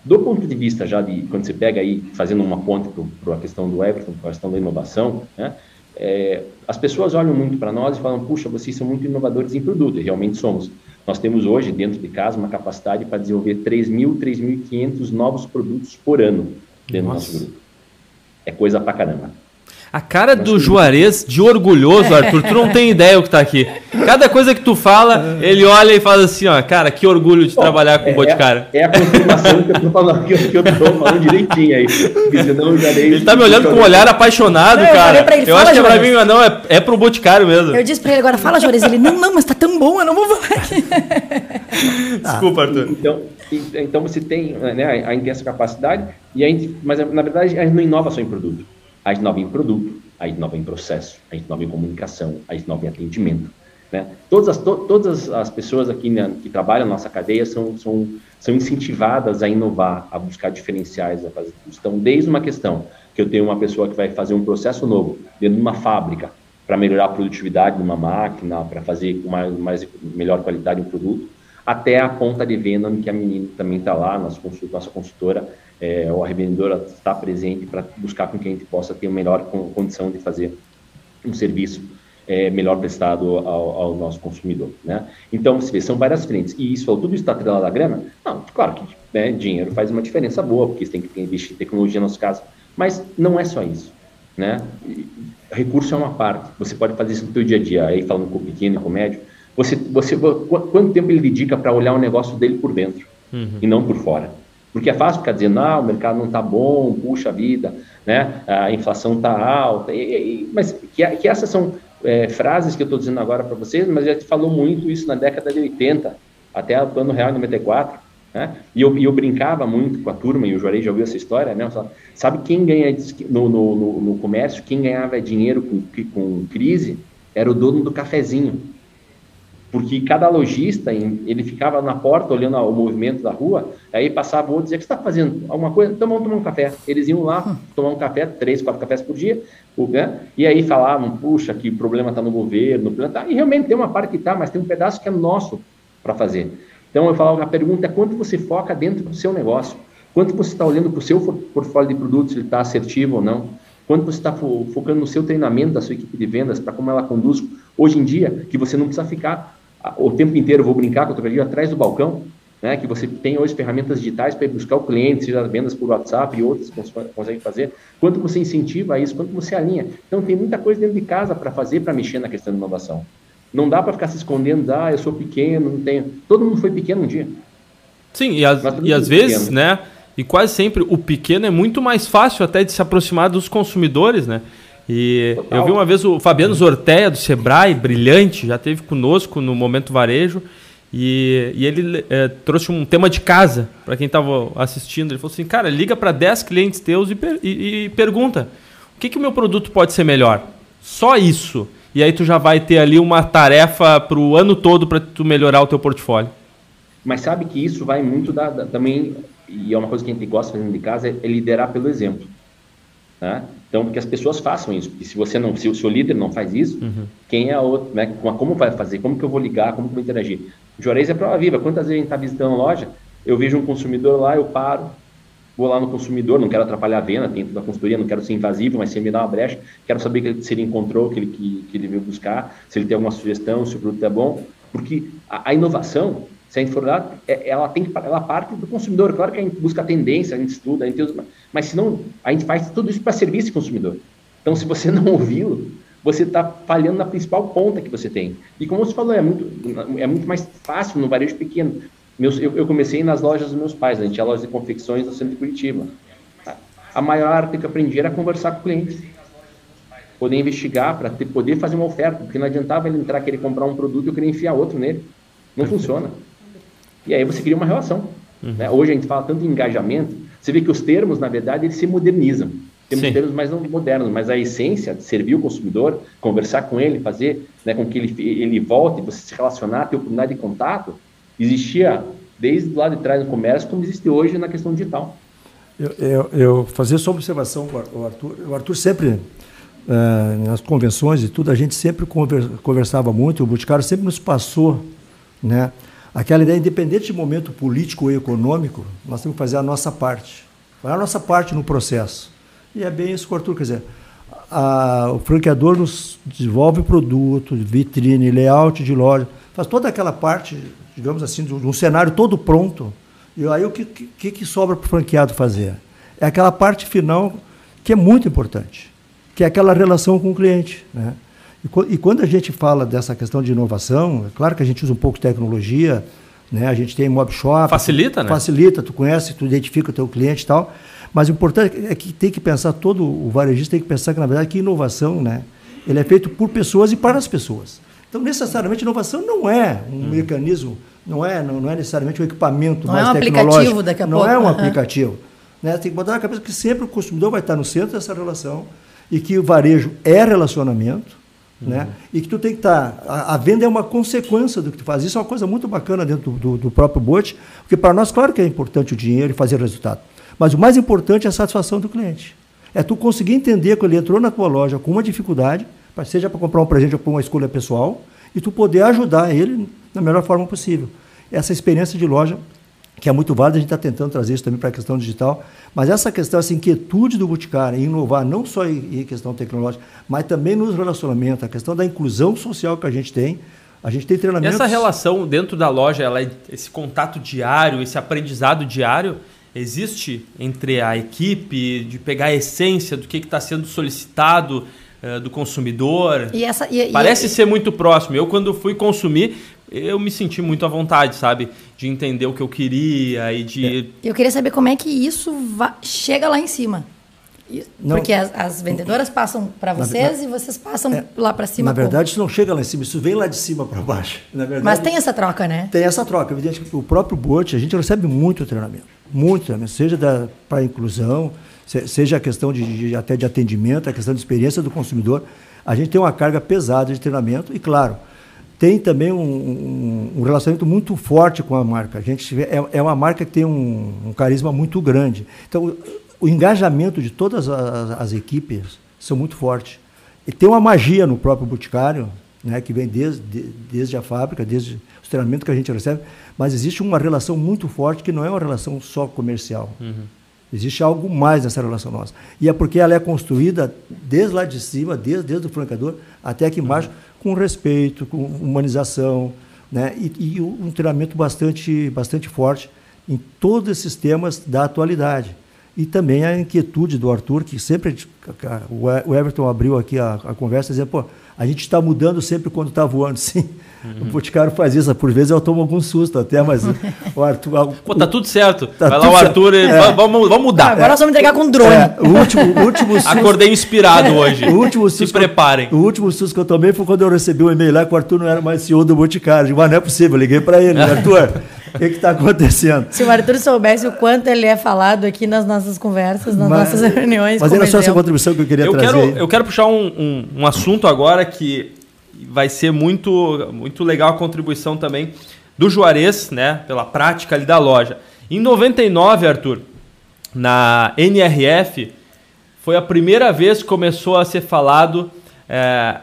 Do ponto de vista já de, quando você pega aí, fazendo uma ponte para a questão do Everton, para a questão da inovação, né? É, as pessoas olham muito para nós e falam, puxa, vocês são muito inovadores em produto, e realmente somos. Nós temos hoje, dentro de casa, uma capacidade para desenvolver 3.000, 3.500 novos produtos por ano dentro Nossa. do nosso grupo. É coisa pra caramba. A cara do Juarez de orgulhoso, Arthur, tu não tem ideia o que tá aqui. Cada coisa que tu fala, ele olha e fala assim, ó, cara, que orgulho de Bom, trabalhar com é, o Boticário. É, é, a confirmação que eu tô falando, que, que eu tô falando direitinho aí. Senão eu já dei ele tá me olhando com um olhar apaixonado, não, cara. Eu, ele, eu acho que é pra mim, não, é, é pro Boticário mesmo. Eu disse pra ele agora, fala, Juarez. Ele, não, não, mas tá tão bom, eu não vou falar aqui. Desculpa, Arthur. Então, então você tem, né, a gente tem essa capacidade, e a gente, mas na verdade a gente não inova só em produto a gente inova em produto, a gente inova em processo, a gente inova em comunicação, a gente inova em atendimento. Né? Todas, as, to, todas as pessoas aqui né, que trabalham na nossa cadeia são, são, são incentivadas a inovar, a buscar diferenciais. A fazer. Então, desde uma questão que eu tenho uma pessoa que vai fazer um processo novo dentro de uma fábrica para melhorar a produtividade de uma máquina, para fazer com mais, mais, melhor qualidade um produto, até a ponta de venda, que a menina também está lá, nossa, nossa consultora, é, ou a revendedora está presente para buscar com que a gente possa ter uma melhor condição de fazer um serviço é, melhor prestado ao, ao, nosso consumidor, né? Então, você vê, são várias frentes. E isso, tudo isso está atrelado à grana? Não, claro que né, dinheiro faz uma diferença boa, porque você tem que investir em tecnologia no nosso caso. Mas não é só isso, né? Recurso é uma parte. Você pode fazer isso no seu dia a dia, aí falando com o pequeno e com o médio. Você, você, quanto tempo ele dedica para olhar o negócio dele por dentro uhum. e não por fora? Porque é fácil ficar dizendo, ah, o mercado não está bom, puxa vida, né? a inflação está alta. E, e, mas que, que, essas são é, frases que eu estou dizendo agora para vocês, mas já te falou muito isso na década de 80, até o ano real 94. Né? E, eu, e eu brincava muito com a turma, e o Juarez já ouviu essa história, né? Sabe quem ganha no, no, no, no comércio, quem ganhava dinheiro com, com crise era o dono do cafezinho. Porque cada lojista, ele ficava na porta olhando o movimento da rua, aí passava o outro e dizia, o que você está fazendo? Alguma coisa? Então vamos tomar um café. Eles iam lá tomar um café, três, quatro cafés por dia, né? e aí falavam, puxa, que problema está no governo, tá. e realmente tem uma parte que está, mas tem um pedaço que é nosso para fazer. Então eu falava, a pergunta é quanto você foca dentro do seu negócio? Quanto você está olhando para o seu portfólio de produtos, se ele está assertivo ou não? Quanto você está fo focando no seu treinamento da sua equipe de vendas, para como ela conduz hoje em dia, que você não precisa ficar o tempo inteiro, vou brincar com o trocadilho, atrás do balcão, né, que você tem hoje ferramentas digitais para ir buscar o cliente, seja vendas por WhatsApp e outras que você consegue fazer, quanto você incentiva isso, quanto você alinha. Então, tem muita coisa dentro de casa para fazer, para mexer na questão de inovação. Não dá para ficar se escondendo, ah, eu sou pequeno, não tenho. Todo mundo foi pequeno um dia. Sim, e, as, e às vezes, né, e quase sempre o pequeno é muito mais fácil até de se aproximar dos consumidores, né? E Total. eu vi uma vez o Fabiano Zorteia, do Sebrae, brilhante, já esteve conosco no Momento Varejo. E, e ele é, trouxe um tema de casa para quem estava assistindo. Ele falou assim: Cara, liga para 10 clientes teus e, per, e, e pergunta: o que, que o meu produto pode ser melhor? Só isso. E aí tu já vai ter ali uma tarefa para o ano todo para tu melhorar o teu portfólio. Mas sabe que isso vai muito da, da, também, e é uma coisa que a gente gosta de fazer de casa, é liderar pelo exemplo. Né? Então, que as pessoas façam isso. E se você não, se o seu líder não faz isso, uhum. quem é outro, né? Como vai fazer? Como que eu vou ligar? Como que eu vou interagir? Juarez é prova viva. Quantas vezes a gente está visitando a loja, eu vejo um consumidor lá, eu paro, vou lá no consumidor, não quero atrapalhar a venda, dentro da consultoria, não quero ser invasivo, mas se me dá uma brecha, quero saber se ele encontrou, que ele, que, que ele veio buscar, se ele tem alguma sugestão, se o produto é bom, porque a, a inovação, se a gente for lá, é, ela tem que, ela parte do consumidor. Claro que a gente busca a tendência, a gente estuda, a gente usa, mas se não, a gente faz tudo isso para servir esse consumidor. Então, se você não ouvi-lo, você está falhando na principal ponta que você tem. E como você falou, é muito, é muito mais fácil no varejo pequeno. Meus, eu, eu, comecei nas lojas dos meus pais, né? a gente tinha loja de confecções no centro de Curitiba. A maior arte que eu aprendi era conversar com o cliente. Poder investigar, para poder fazer uma oferta, porque não adiantava ele entrar, querer comprar um produto e eu querer enfiar outro nele. Não funciona. E aí você cria uma relação. Uhum. Né? Hoje a gente fala tanto em engajamento, você vê que os termos, na verdade, eles se modernizam. Temos Sim. termos mais modernos, mas a essência de servir o consumidor, conversar com ele, fazer né, com que ele, ele volte, você se relacionar, ter oportunidade de contato, existia desde lá de trás no comércio, como existe hoje na questão digital. Eu, eu, eu fazia só uma observação, o Arthur, o Arthur sempre, eh, nas convenções e tudo, a gente sempre conversava muito, o Boticário sempre nos passou né, aquela ideia, independente de momento político ou econômico, nós temos que fazer a nossa parte. Fazer a nossa parte no processo. E é bem isso que o Arthur quer dizer. A, o franqueador nos desenvolve produto, vitrine, layout de loja, faz toda aquela parte, digamos assim, de um cenário todo pronto. E aí o que, que, que sobra para o franqueado fazer? É aquela parte final que é muito importante, que é aquela relação com o cliente. Né? E, quando a gente fala dessa questão de inovação, é claro que a gente usa um pouco de tecnologia, né? a gente tem mob shop. Facilita, né? Facilita, tu conhece, tu identifica o teu cliente e tal. Mas o importante é que tem que pensar, todo o varejista tem que pensar que, na verdade, que inovação, né? Ele é feito por pessoas e para as pessoas. Então, necessariamente, inovação não é um hum. mecanismo, não é, não, não, é necessariamente um equipamento não mais é um tecnológico. Aplicativo daqui a não pouco. é um aplicativo. Né? Tem que botar na cabeça que sempre o consumidor vai estar no centro dessa relação e que o varejo é relacionamento, uhum. né? E que tu tem que estar. A, a, venda é uma consequência do que tu faz. Isso é uma coisa muito bacana dentro do, do, do próprio bote, porque para nós, claro que é importante o dinheiro e fazer resultado. Mas o mais importante é a satisfação do cliente. É tu conseguir entender que ele entrou na tua loja com uma dificuldade, seja para comprar um presente ou para uma escolha pessoal, e tu poder ajudar ele da melhor forma possível. Essa experiência de loja, que é muito válida, a gente está tentando trazer isso também para a questão digital, mas essa questão, essa inquietude do Boticário em inovar, não só em questão tecnológica, mas também nos relacionamentos, a questão da inclusão social que a gente tem, a gente tem treinamento. Essa relação dentro da loja, ela é esse contato diário, esse aprendizado diário, existe entre a equipe de pegar a essência do que está sendo solicitado uh, do consumidor. E essa, e, Parece e, ser muito próximo. Eu, quando fui consumir, eu me senti muito à vontade, sabe? De entender o que eu queria e de. Eu queria saber como é que isso chega lá em cima. Não, Porque as, as, vendedoras passam para vocês na, e vocês passam é, lá para cima. Na verdade, isso não chega lá em cima, isso vem lá de cima para baixo. Verdade, Mas tem essa troca, né? Tem essa troca. Evidente que o próprio bote, a gente recebe muito treinamento. Muito treinamento. Seja para inclusão, seja a questão de, de, até de atendimento, a questão de experiência do consumidor. A gente tem uma carga pesada de treinamento e, claro, tem também um, um, um, relacionamento muito forte com a marca. A gente é, é uma marca que tem um, um carisma muito grande. Então, o, o engajamento de todas as, as, equipes são muito fortes. E tem uma magia no próprio Boticário, né, que vem desde, desde a fábrica, desde o treinamento que a gente recebe, mas existe uma relação muito forte que não é uma relação só comercial. Uhum. Existe algo mais nessa relação nossa. E é porque ela é construída desde lá de cima, desde, desde o flancador até aqui embaixo, uhum. Com respeito, com humanização, né? e, e um treinamento bastante, bastante forte em todos esses temas da atualidade. E também a inquietude do Arthur, que sempre. O Everton abriu aqui a, a conversa, dizendo, pô, a gente está mudando sempre quando está voando, sim. Uhum. O Boticário faz isso, por vezes eu tomo algum susto até, mas o Arthur. Pô, tá tudo certo. Tá Vai lá o Arthur, e, é. vamos, vamos mudar. agora nós vamos entregar com drone. É, o último, o último susto, Acordei inspirado hoje. O último susto Se preparem. o último susto que eu tomei foi quando eu recebi um e-mail lá que o Arthur não era mais CEO do Boticário. Mas não é possível, eu liguei para ele, Arthur. O que está acontecendo? Se o Arthur soubesse o quanto ele é falado aqui nas nossas conversas, nas mas, nossas reuniões. Mas era só essa contribuição que eu queria eu trazer. Quero, eu quero puxar um, um, um assunto agora que vai ser muito, muito legal a contribuição também do Juarez, né, pela prática ali da loja. Em 99, Arthur, na NRF, foi a primeira vez que começou a ser falado é,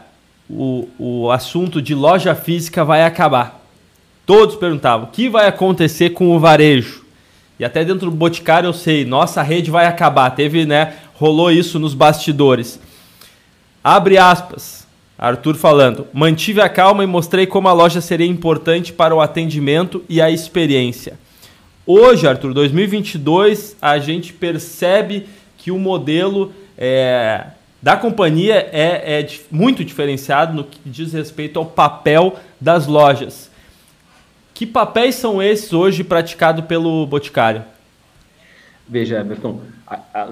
o, o assunto de loja física vai acabar. Todos perguntavam, o que vai acontecer com o varejo? E até dentro do Boticário eu sei, nossa rede vai acabar. Teve, né, rolou isso nos bastidores. Abre aspas. Arthur falando: mantive a calma e mostrei como a loja seria importante para o atendimento e a experiência. Hoje, Arthur, 2022, a gente percebe que o modelo é, da companhia é, é muito diferenciado no que diz respeito ao papel das lojas. Que papéis são esses hoje praticados pelo Boticário? Veja, Everton,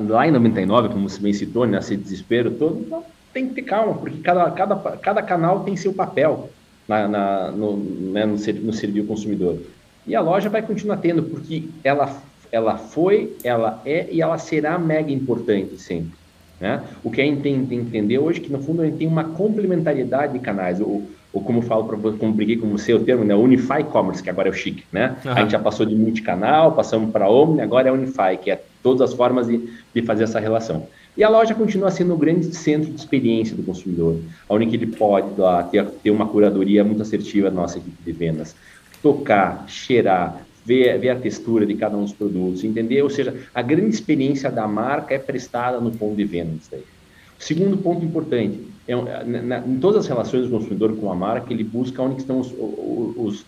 lá em 99, como você bem citou, nesse né, desespero todo, tem que ter calma, porque cada, cada, cada canal tem seu papel na, na no, né, no, no serviço consumidor. E a loja vai continuar tendo, porque ela, ela foi, ela é e ela será mega importante sempre. Né? O que a gente tem que entender hoje é que, no fundo, a gente tem uma complementariedade de canais. Ou, ou como falo para como briguei com você, o termo, né? Unify Commerce, que agora é o chique. Né? Uhum. A gente já passou de multicanal, passamos para Omni, agora é Unify, que é todas as formas de, de fazer essa relação. E a loja continua sendo o grande centro de experiência do consumidor, onde ele pode lá, ter, ter uma curadoria muito assertiva da nossa equipe de vendas. Tocar, cheirar, ver, ver a textura de cada um dos produtos, entender? Ou seja, a grande experiência da marca é prestada no ponto de venda. Daí. Segundo ponto importante, é, na, em todas as relações do consumidor com a marca, ele busca onde estão os, os,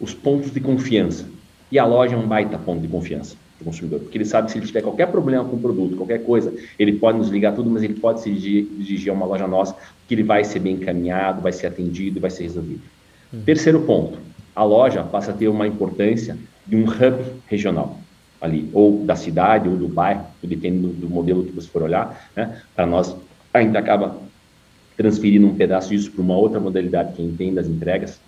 os pontos de confiança. E a loja é um baita ponto de confiança do consumidor, porque ele sabe que se ele tiver qualquer problema com o produto, qualquer coisa, ele pode nos ligar tudo, mas ele pode se dirigir, dirigir a uma loja nossa, que ele vai ser bem encaminhado, vai ser atendido, vai ser resolvido. Uhum. Terceiro ponto, a loja passa a ter uma importância de um hub regional ali, ou da cidade, ou do bairro, dependendo do, do modelo que você for olhar, né? Para nós, ainda acaba transferindo um pedaço disso para uma outra modalidade que a gente tem das entregas,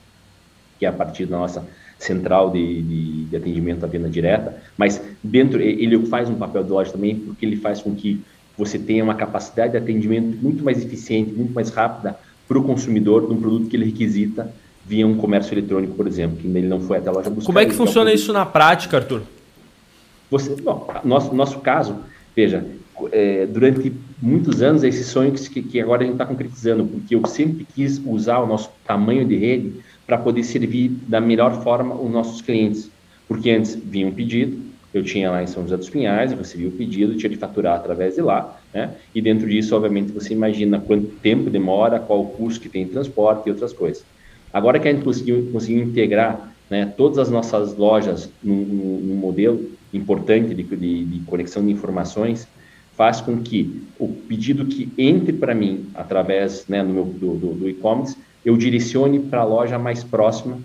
que é a partir da nossa central de, de, de, atendimento à venda direta, mas dentro ele faz um papel de loja também porque ele faz com que você tenha uma capacidade de atendimento muito mais eficiente, muito mais rápida para o consumidor de um produto que ele requisita via um comércio eletrônico, por exemplo, que ele não foi até a loja buscar. Como é que funciona isso na prática, Arthur? Você, bom, nosso, nosso caso, veja, é, durante muitos anos esse sonho que, que agora a gente está concretizando, porque eu sempre quis usar o nosso tamanho de rede para poder servir da melhor forma os nossos clientes. Porque antes vinha um pedido, eu tinha lá em São José dos Pinhais, eu recebia o pedido, tinha de faturar através de lá, né? E dentro disso, obviamente, você imagina quanto tempo demora, qual o custo que tem em transporte e outras coisas. Agora que a gente conseguiu, conseguiu integrar né, todas as nossas lojas num, num modelo importante de, de, de, conexão de informações, faz com que o pedido que entre para mim através né, meu, do, do, do e-commerce eu direcione para a loja mais próxima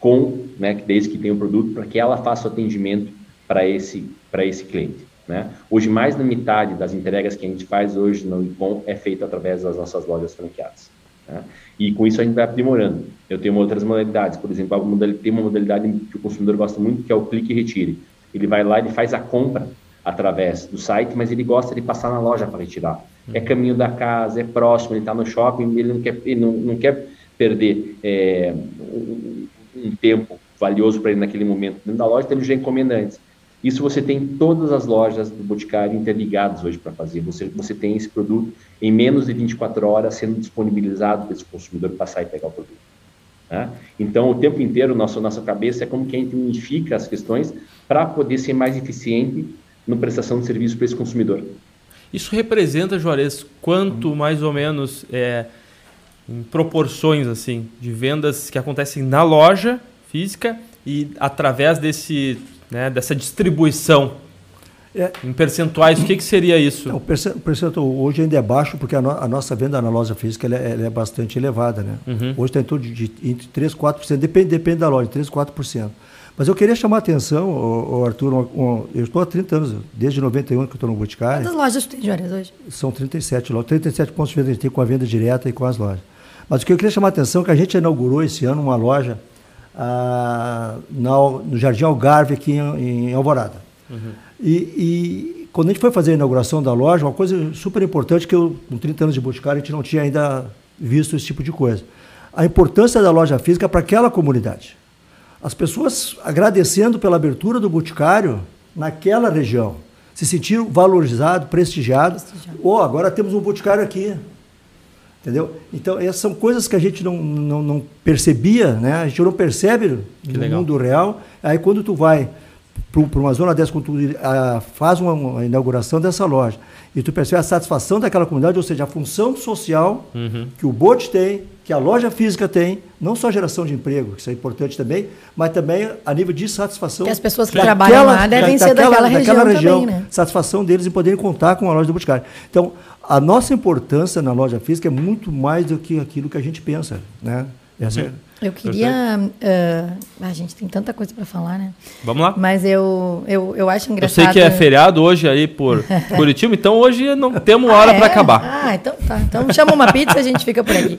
com, né, desde que tenha o produto, para que ela faça o atendimento para esse, esse cliente. Né? Hoje, mais da metade das entregas que a gente faz hoje no Icom é feito através das nossas lojas franqueadas. Né? E com isso a gente vai aprimorando. Eu tenho outras modalidades, por exemplo, tem uma modalidade que o consumidor gosta muito, que é o clique e retire. Ele vai lá, e faz a compra através do site, mas ele gosta de passar na loja para retirar. É caminho da casa, é próximo, ele está no shopping, ele não quer, ele não, não quer perder é, um, um, tempo valioso para ele naquele momento dentro da loja, então ele já encomenda antes. Isso você tem todas as lojas do Boticário interligadas hoje para fazer. Você, você tem esse produto em menos de 24 horas sendo disponibilizado para esse consumidor passar e pegar o produto. Né? Então, o tempo inteiro, nossa, nossa cabeça é como que a gente unifica as questões para poder ser mais eficiente na prestação de serviço para esse consumidor. Isso representa, Juarez, quanto mais ou menos é, em proporções assim de vendas que acontecem na loja física e através desse né, dessa distribuição é. em percentuais, o que, que seria isso? Não, o percentual hoje ainda é baixo, porque a, no, a nossa venda na loja física ela é, ela é bastante elevada. Né? Uhum. Hoje está em torno de, de entre 3% e 4%, depende, depende da loja, 3% e 4%. Mas eu queria chamar a atenção, o, Arthur, um, um, eu estou há 30 anos, desde 91 que eu estou no Boticário. Quantas lojas tem, Juarez, hoje? São 37 lojas, 37 pontos de venda a gente tem com a venda direta e com as lojas. Mas o que eu queria chamar a atenção é que a gente inaugurou esse ano uma loja ah, no, no Jardim Algarve, aqui em, em Alvorada. Uhum. E, e, quando a gente foi fazer a inauguração da loja, uma coisa super importante que eu, com 30 anos de Boticário, a gente não tinha ainda visto esse tipo de coisa. A importância da loja física para aquela comunidade. As pessoas agradecendo pela abertura do Boticário naquela região. Se sentiram valorizados, prestigiados. Prestigiado. Oh, agora temos um Boticário aqui. Entendeu? Então, essas são coisas que a gente não, não, não percebia, né? A gente não percebe que no legal. mundo real. Aí, quando tu vai para uma zona dessa, quando tu uh, faz uma, uma, inauguração dessa loja e tu percebe a satisfação daquela comunidade, ou seja, a função social uhum. que o bote tem, que a loja física tem, não só geração de emprego, que isso é importante também, mas também a nível de satisfação. Que as pessoas que daquela, trabalham lá devem da, ser daquela, daquela região, daquela região também, né? Satisfação deles em poderem contar com a loja do Boticário. Então, a nossa importância na loja física é muito mais do que aquilo que a gente pensa, né? Essa é eu queria. Uh, a gente tem tanta coisa para falar, né? Vamos lá. Mas eu, eu, eu acho engraçado. Eu sei que é feriado hoje aí por Curitiba, então hoje não temos hora ah, é? para acabar. Ah, então tá. Então chama uma pizza e a gente fica por aqui.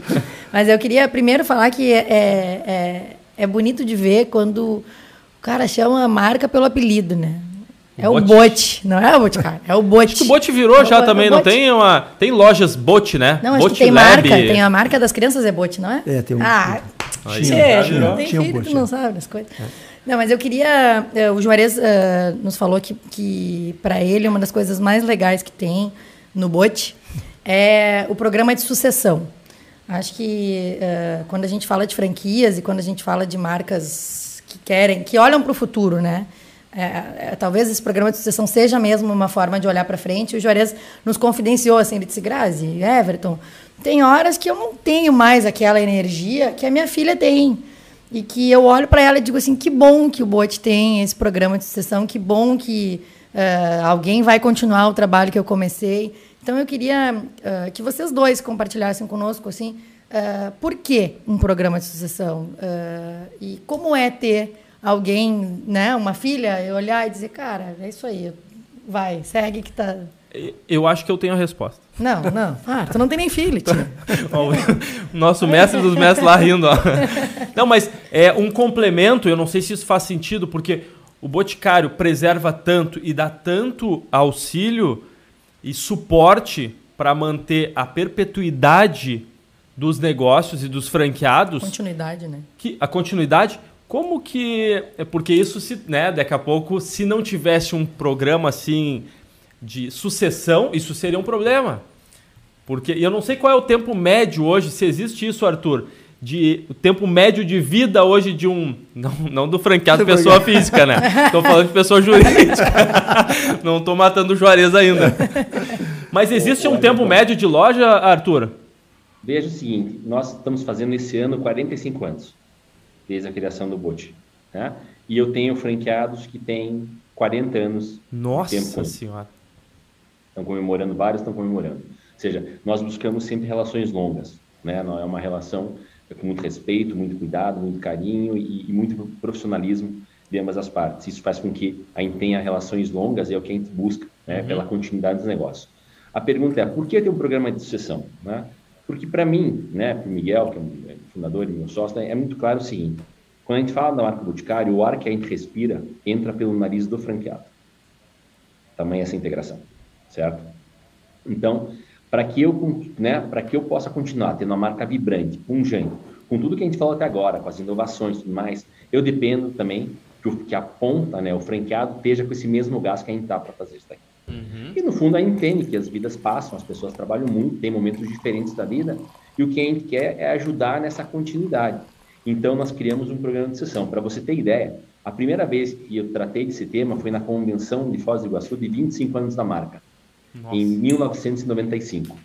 Mas eu queria primeiro falar que é, é, é, é bonito de ver quando o cara chama a marca pelo apelido, né? É o bote, não é o boticário, é o bote. Acho que o bote virou é já também, não tem uma. Tem lojas bote, né? Não, acho que tem Lab. marca, tem a marca das crianças é bote, não é? É, tem um. Ah, Aí, tinha, tinha, tem tinha filho um que não sabe as coisas. É. Não, mas eu queria. Uh, o Juarez uh, nos falou que, que para ele, uma das coisas mais legais que tem no Bote é o programa de sucessão. Acho que uh, quando a gente fala de franquias e quando a gente fala de marcas que querem, que olham para o futuro, né? É, é, talvez esse programa de sucessão seja mesmo uma forma de olhar para frente. O Juarez nos confidenciou assim, ele disse, Grazi, Everton, tem horas que eu não tenho mais aquela energia que a minha filha tem. E que eu olho para ela e digo assim, que bom que o Bote tem esse programa de sucessão, que bom que uh, alguém vai continuar o trabalho que eu comecei. Então eu queria uh, que vocês dois compartilhassem conosco assim, uh, por que um programa de sucessão e como é ter alguém, né, uma filha, eu olhar e dizer, cara, é isso aí, vai, segue que tá. Eu acho que eu tenho a resposta. Não, não. Ah, tu não tem nem filho, tio. o nosso mestre dos mestres lá rindo. Ó. Não, mas é um complemento, eu não sei se isso faz sentido, porque o Boticário preserva tanto e dá tanto auxílio e suporte para manter a perpetuidade dos negócios e dos franqueados. Continuidade, né? Que, a continuidade como que. É porque isso se. Né, daqui a pouco, se não tivesse um programa assim de sucessão, isso seria um problema. Porque eu não sei qual é o tempo médio hoje, se existe isso, Arthur, de o tempo médio de vida hoje de um. Não, não do franqueado pessoa física, né? Estou falando de pessoa jurídica. não estou matando o Juarez ainda. Mas existe um tempo médio de loja, Arthur? Veja o seguinte, nós estamos fazendo esse ano 45 anos desde a criação do Bote. Né? E eu tenho franqueados que têm 40 anos. Nossa tempo Senhora! Estão comemorando, vários estão comemorando. Ou seja, nós buscamos sempre relações longas. Né? Não é uma relação com muito respeito, muito cuidado, muito carinho e, e muito profissionalismo de ambas as partes. Isso faz com que a gente tenha relações longas e é o que a gente busca né? uhum. pela continuidade dos negócios. A pergunta é, por que ter um programa de sucessão? Né? Porque para mim, né, para o Miguel, que é fundador e meu sócio, né, é muito claro o seguinte: quando a gente fala da marca Boticário, o ar que a gente respira entra pelo nariz do franqueado. Também essa integração, certo? Então, para que eu, né, para que eu possa continuar tendo uma marca vibrante, punjante, com tudo que a gente falou até agora, com as inovações e tudo mais, eu dependo também que, o, que a ponta, né, o franqueado, esteja com esse mesmo gás que a gente dá para fazer isso daí. Uhum. E no fundo a gente entende que as vidas passam, as pessoas trabalham muito, tem momentos diferentes da vida, e o que a gente quer é ajudar nessa continuidade. Então nós criamos um programa de sessão. Para você ter ideia, a primeira vez que eu tratei desse tema foi na convenção de Foz do Iguaçu de 25 anos da marca, Nossa. em 1995.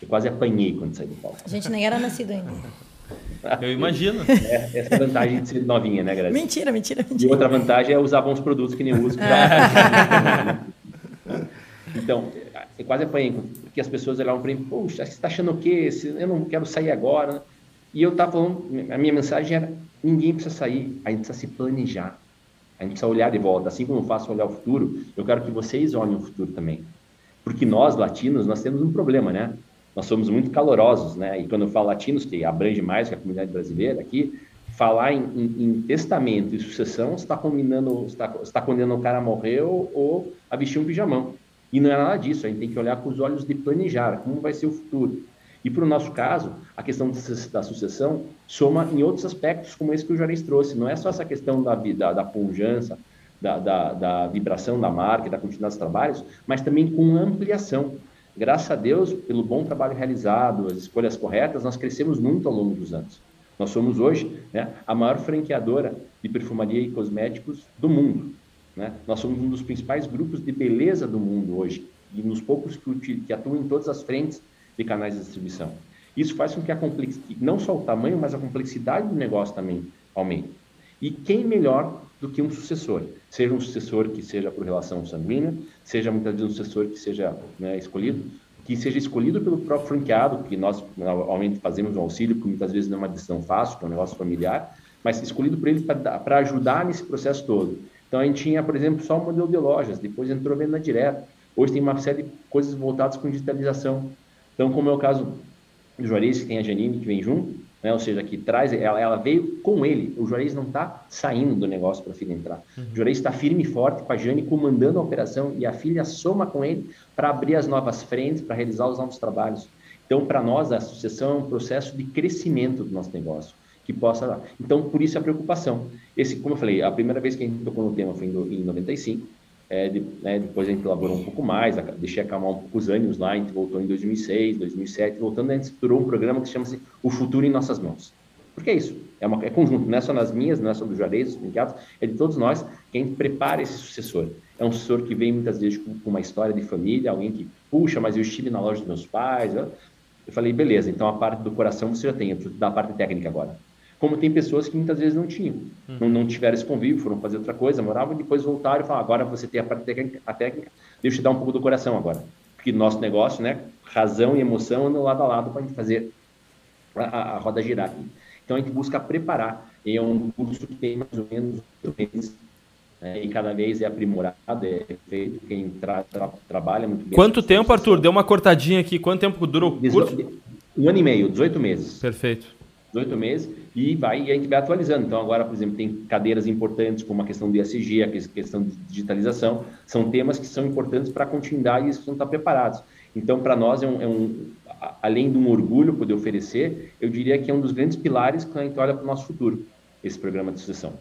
Eu quase apanhei quando saí do palco. A gente nem era nascido ainda. Eu imagino. É, essa é vantagem de ser novinha, né, Grazi? Mentira, mentira, mentira. E outra vantagem é usar bons produtos que nem eu uso. Pra... então, eu quase apanhei, porque as pessoas olhavam para mim, poxa, você está achando o quê? Eu não quero sair agora. E eu estava falando, a minha mensagem era, ninguém precisa sair, a gente precisa se planejar. A gente precisa olhar de volta. Assim como eu faço olhar o futuro, eu quero que vocês olhem o futuro também. Porque nós, latinos, nós temos um problema, né? nós somos muito calorosos, né? E quando eu falo latinos, que abrange mais que a comunidade brasileira aqui, falar em, em, em testamento e sucessão está combinando, está, está condenando o cara a morrer ou, ou, a vestir um pijamão. E não é nada disso, a gente tem que olhar com os olhos de planejar como vai ser o futuro. E para o nosso caso, a questão da sucessão soma em outros aspectos, como esse que o Juarez trouxe. Não é só essa questão da, da, da pujança, da, da, da, vibração da marca, da continuidade dos trabalhos, mas também com ampliação. Graças a Deus, pelo bom trabalho realizado, as escolhas corretas, nós crescemos muito ao longo dos anos. Nós somos hoje né, a maior franqueadora de perfumaria e cosméticos do mundo. Né? Nós somos um dos principais grupos de beleza do mundo hoje, e nos poucos que, que atuam em todas as frentes de canais de distribuição. Isso faz com que a complexidade, não só o tamanho, mas a complexidade do negócio também aumente. E quem melhor do que um sucessor? Seja um sucessor que seja por relação sanguínea, seja muitas vezes um sucessor que seja né, escolhido, que seja escolhido pelo próprio franqueado, que nós normalmente fazemos um auxílio, porque muitas vezes não é uma decisão fácil, é um negócio familiar, mas escolhido por ele para ajudar nesse processo todo. Então a gente tinha, por exemplo, só o modelo de lojas, depois entrou venda direta. Hoje tem uma série de coisas voltadas com digitalização. Então, como é o caso do Juarez, que tem a Janine, que vem junto, né? ou seja, que traz, ela, ela veio com ele. O Juarez não está saindo do negócio para a filha entrar. Uhum. O Juarez está firme e forte com a Jane comandando a operação e a filha soma com ele para abrir as novas frentes, para realizar os novos trabalhos. Então, para nós, a sucessão é um processo de crescimento do nosso negócio. Que possa. Então, por isso a preocupação. Esse, como eu falei, a primeira vez que a gente tocou no tema foi em 95 é, de, né, depois a gente elaborou um pouco mais, deixei acalmar um pouco os ânimos lá, a gente voltou em 2006, 2007, voltando, a gente estruturou um programa que chama-se O Futuro em Nossas Mãos. Porque é isso, é, uma, é conjunto, não é só nas minhas, não é só do Juarez, dos brinquedos, é de todos nós quem prepara esse sucessor. É um sucessor que vem muitas vezes com, com uma história de família, alguém que, puxa, mas eu estive na loja dos meus pais. Eu, eu falei, beleza, então a parte do coração você já tem, da parte técnica agora como tem pessoas que muitas vezes não tinham, uhum. não, não, tiveram esse convívio, foram fazer outra coisa, moravam e depois voltaram e falaram, agora você tem a parte técnica, a técnica, deixa eu te dar um pouco do coração agora. Porque nosso negócio, né, razão e emoção andam lado a lado para a gente fazer a, a, a, roda girar. Então a gente busca preparar, e é um curso que tem mais ou menos meses, né, e cada vez é aprimorado, é feito, quem tra, tra, trabalha muito bem. Quanto tempo, Arthur? Deu uma cortadinha aqui, quanto tempo durou o curso? Um ano e meio, 18 meses. Perfeito. 18 meses, e vai e a gente vai atualizando. Então, agora, por exemplo, tem cadeiras importantes como a questão do ESG, a questão de digitalização, são temas que são importantes para a continuidade e eles precisam estar preparados. Então, para nós, é um, é um, além de um orgulho poder oferecer, eu diria que é um dos grandes pilares quando a gente olha para o nosso futuro, esse programa de sucessão.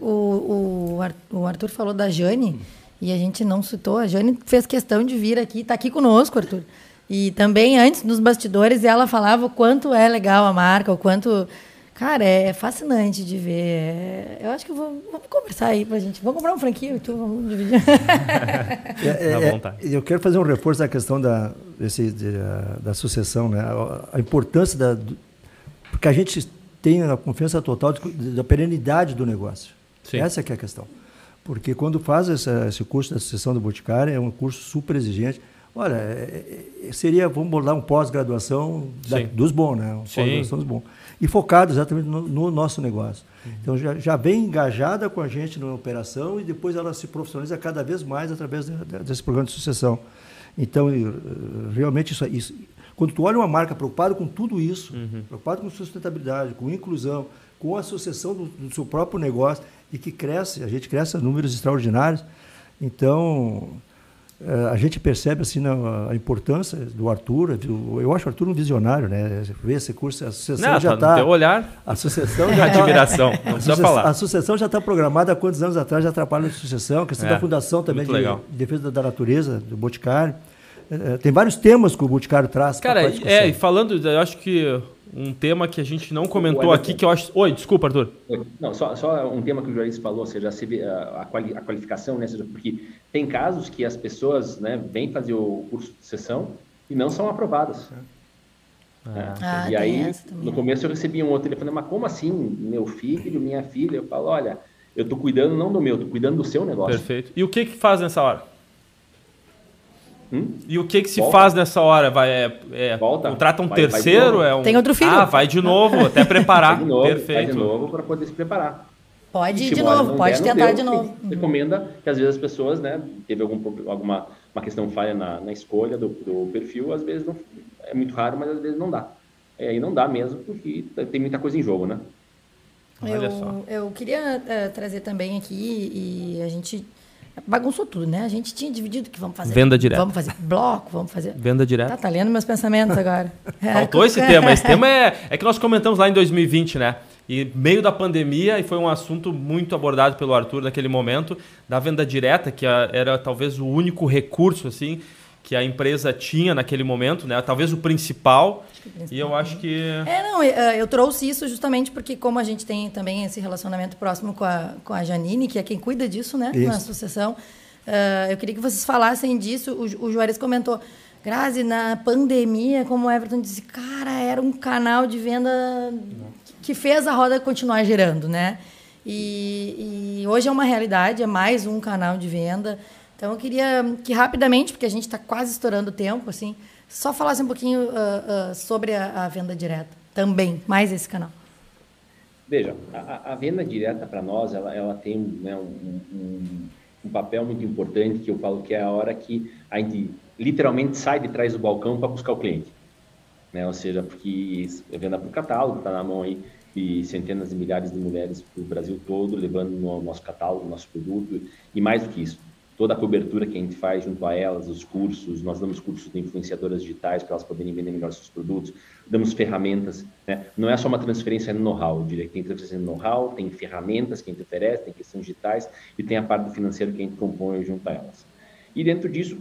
O, o, Arthur falou da Jane, e a gente não citou, a Jane fez questão de vir aqui, está aqui conosco, Arthur. E também antes nos bastidores ela falava o quanto é legal a marca, o quanto Cara, é fascinante de ver. Eu acho que eu vou, vamos conversar aí pra gente. Vamos comprar um franquinho e tu vamos dividir. é, é, é, eu quero fazer um reforço da questão da, desse, de, da sucessão, né? A, a importância da. Porque a gente tem a confiança total de, da perenidade do negócio. Sim. Essa é, é a questão. Porque quando faz essa, esse curso da sucessão do Boticário, é um curso super exigente Olha, é, é, seria, vamos botar um pós-graduação dos bons, né? Um pós-graduação dos bons. E focado exatamente no, no nosso negócio. Uhum. Então, já, já vem engajada com a gente na operação e depois ela se profissionaliza cada vez mais através de, de, desse programa de sucessão. Então, realmente, isso, isso, quando tu olha uma marca preocupada com tudo isso, uhum. preocupada com sustentabilidade, com inclusão, com a sucessão do, do seu próprio negócio e que cresce, a gente cresce a números extraordinários, então é, a gente percebe assim a importância do Arthur. Eu acho o Arthur um visionário, né? Ver esse curso, a sucessão não, já está. Tá olhar. A sucessão já tá, admiração. Não precisa falar. A sucessão já está programada há quantos anos atrás? Já atrapalha a sucessão. A questão é, da fundação também de, de, defesa da natureza do Boticário. É, tem vários temas que o Boticário traz. Cara, é, e falando, eu acho que um tema que a gente não comentou aqui, que eu acho. Oi, desculpa, Arthur. Não, só, só um tema que o Joyce falou, ou seja, a, quali, a qualificação, né? Seja, porque tem casos que as pessoas né, vêm fazer o curso de sessão e não são aprovadas. Né? Ah, e aí, no começo eu recebi um outro telefone, mas como assim? Meu filho, minha filha? Eu falo, olha, eu estou cuidando não do meu, estou cuidando do seu negócio. Perfeito. E o que que faz nessa hora? Hum? E o que que se Volta. faz nessa hora? Vai, é, é Volta. contrata um vai, terceiro? Vai é um... Tem outro filho. Ah, vai de novo, até preparar. vai de novo, Perfeito. Vai de novo para poder se preparar. Pode ir de novo, pode der, tentar deu, de novo. Recomenda que às vezes as pessoas, né, teve algum, alguma uma questão falha na, na escolha do, do, perfil, às vezes não, é muito raro, mas às vezes não dá. E aí não dá mesmo, porque tem muita coisa em jogo, né? Olha eu, só. Eu queria uh, trazer também aqui, e a gente bagunçou tudo, né? A gente tinha dividido que vamos fazer. Venda direta. Vamos fazer bloco, vamos fazer. Venda direta. Tá, tá lendo meus pensamentos agora. É, Faltou esse tema. Esse tema é, é que nós comentamos lá em 2020, né? E meio da pandemia, e foi um assunto muito abordado pelo Arthur naquele momento, da venda direta, que era talvez o único recurso, assim, que a empresa tinha naquele momento, né? Talvez o principal. E eu acho que. É, não, eh, eu trouxe isso justamente porque, como a gente tem também esse relacionamento próximo com a, com a Janine, que é quem cuida disso, né? Isso. Na sucessão. Uh, eu queria que vocês falassem disso. O, o Juarez comentou. Grazi, na pandemia, como o Everton disse, cara, era um canal de venda que fez a roda continuar girando, né? E, e hoje é uma realidade, é mais um canal de venda. Então eu queria que rapidamente, porque a gente está quase estourando o tempo, assim, só falasse um pouquinho uh, uh, sobre a, a, venda direta também, mais esse canal. Veja, a, a venda direta para nós, ela, ela tem né, um, um, um, papel muito importante que eu falo que é a hora que a gente literalmente sai de trás do balcão para buscar o cliente. Né? Ou seja, porque é venda o catálogo, está na mão aí de centenas de milhares de mulheres para o Brasil todo, levando no nosso catálogo, nosso produto, e mais do que isso, toda a cobertura que a gente faz junto a elas, os cursos, nós damos cursos de influenciadoras digitais para elas poderem vender melhor seus produtos, damos ferramentas, né? não é só uma transferência no know-how, eu diria que tem transferência no know-how, tem ferramentas que a gente oferece, tem questões digitais e tem a parte financeira que a gente compõe junto a elas. E dentro disso,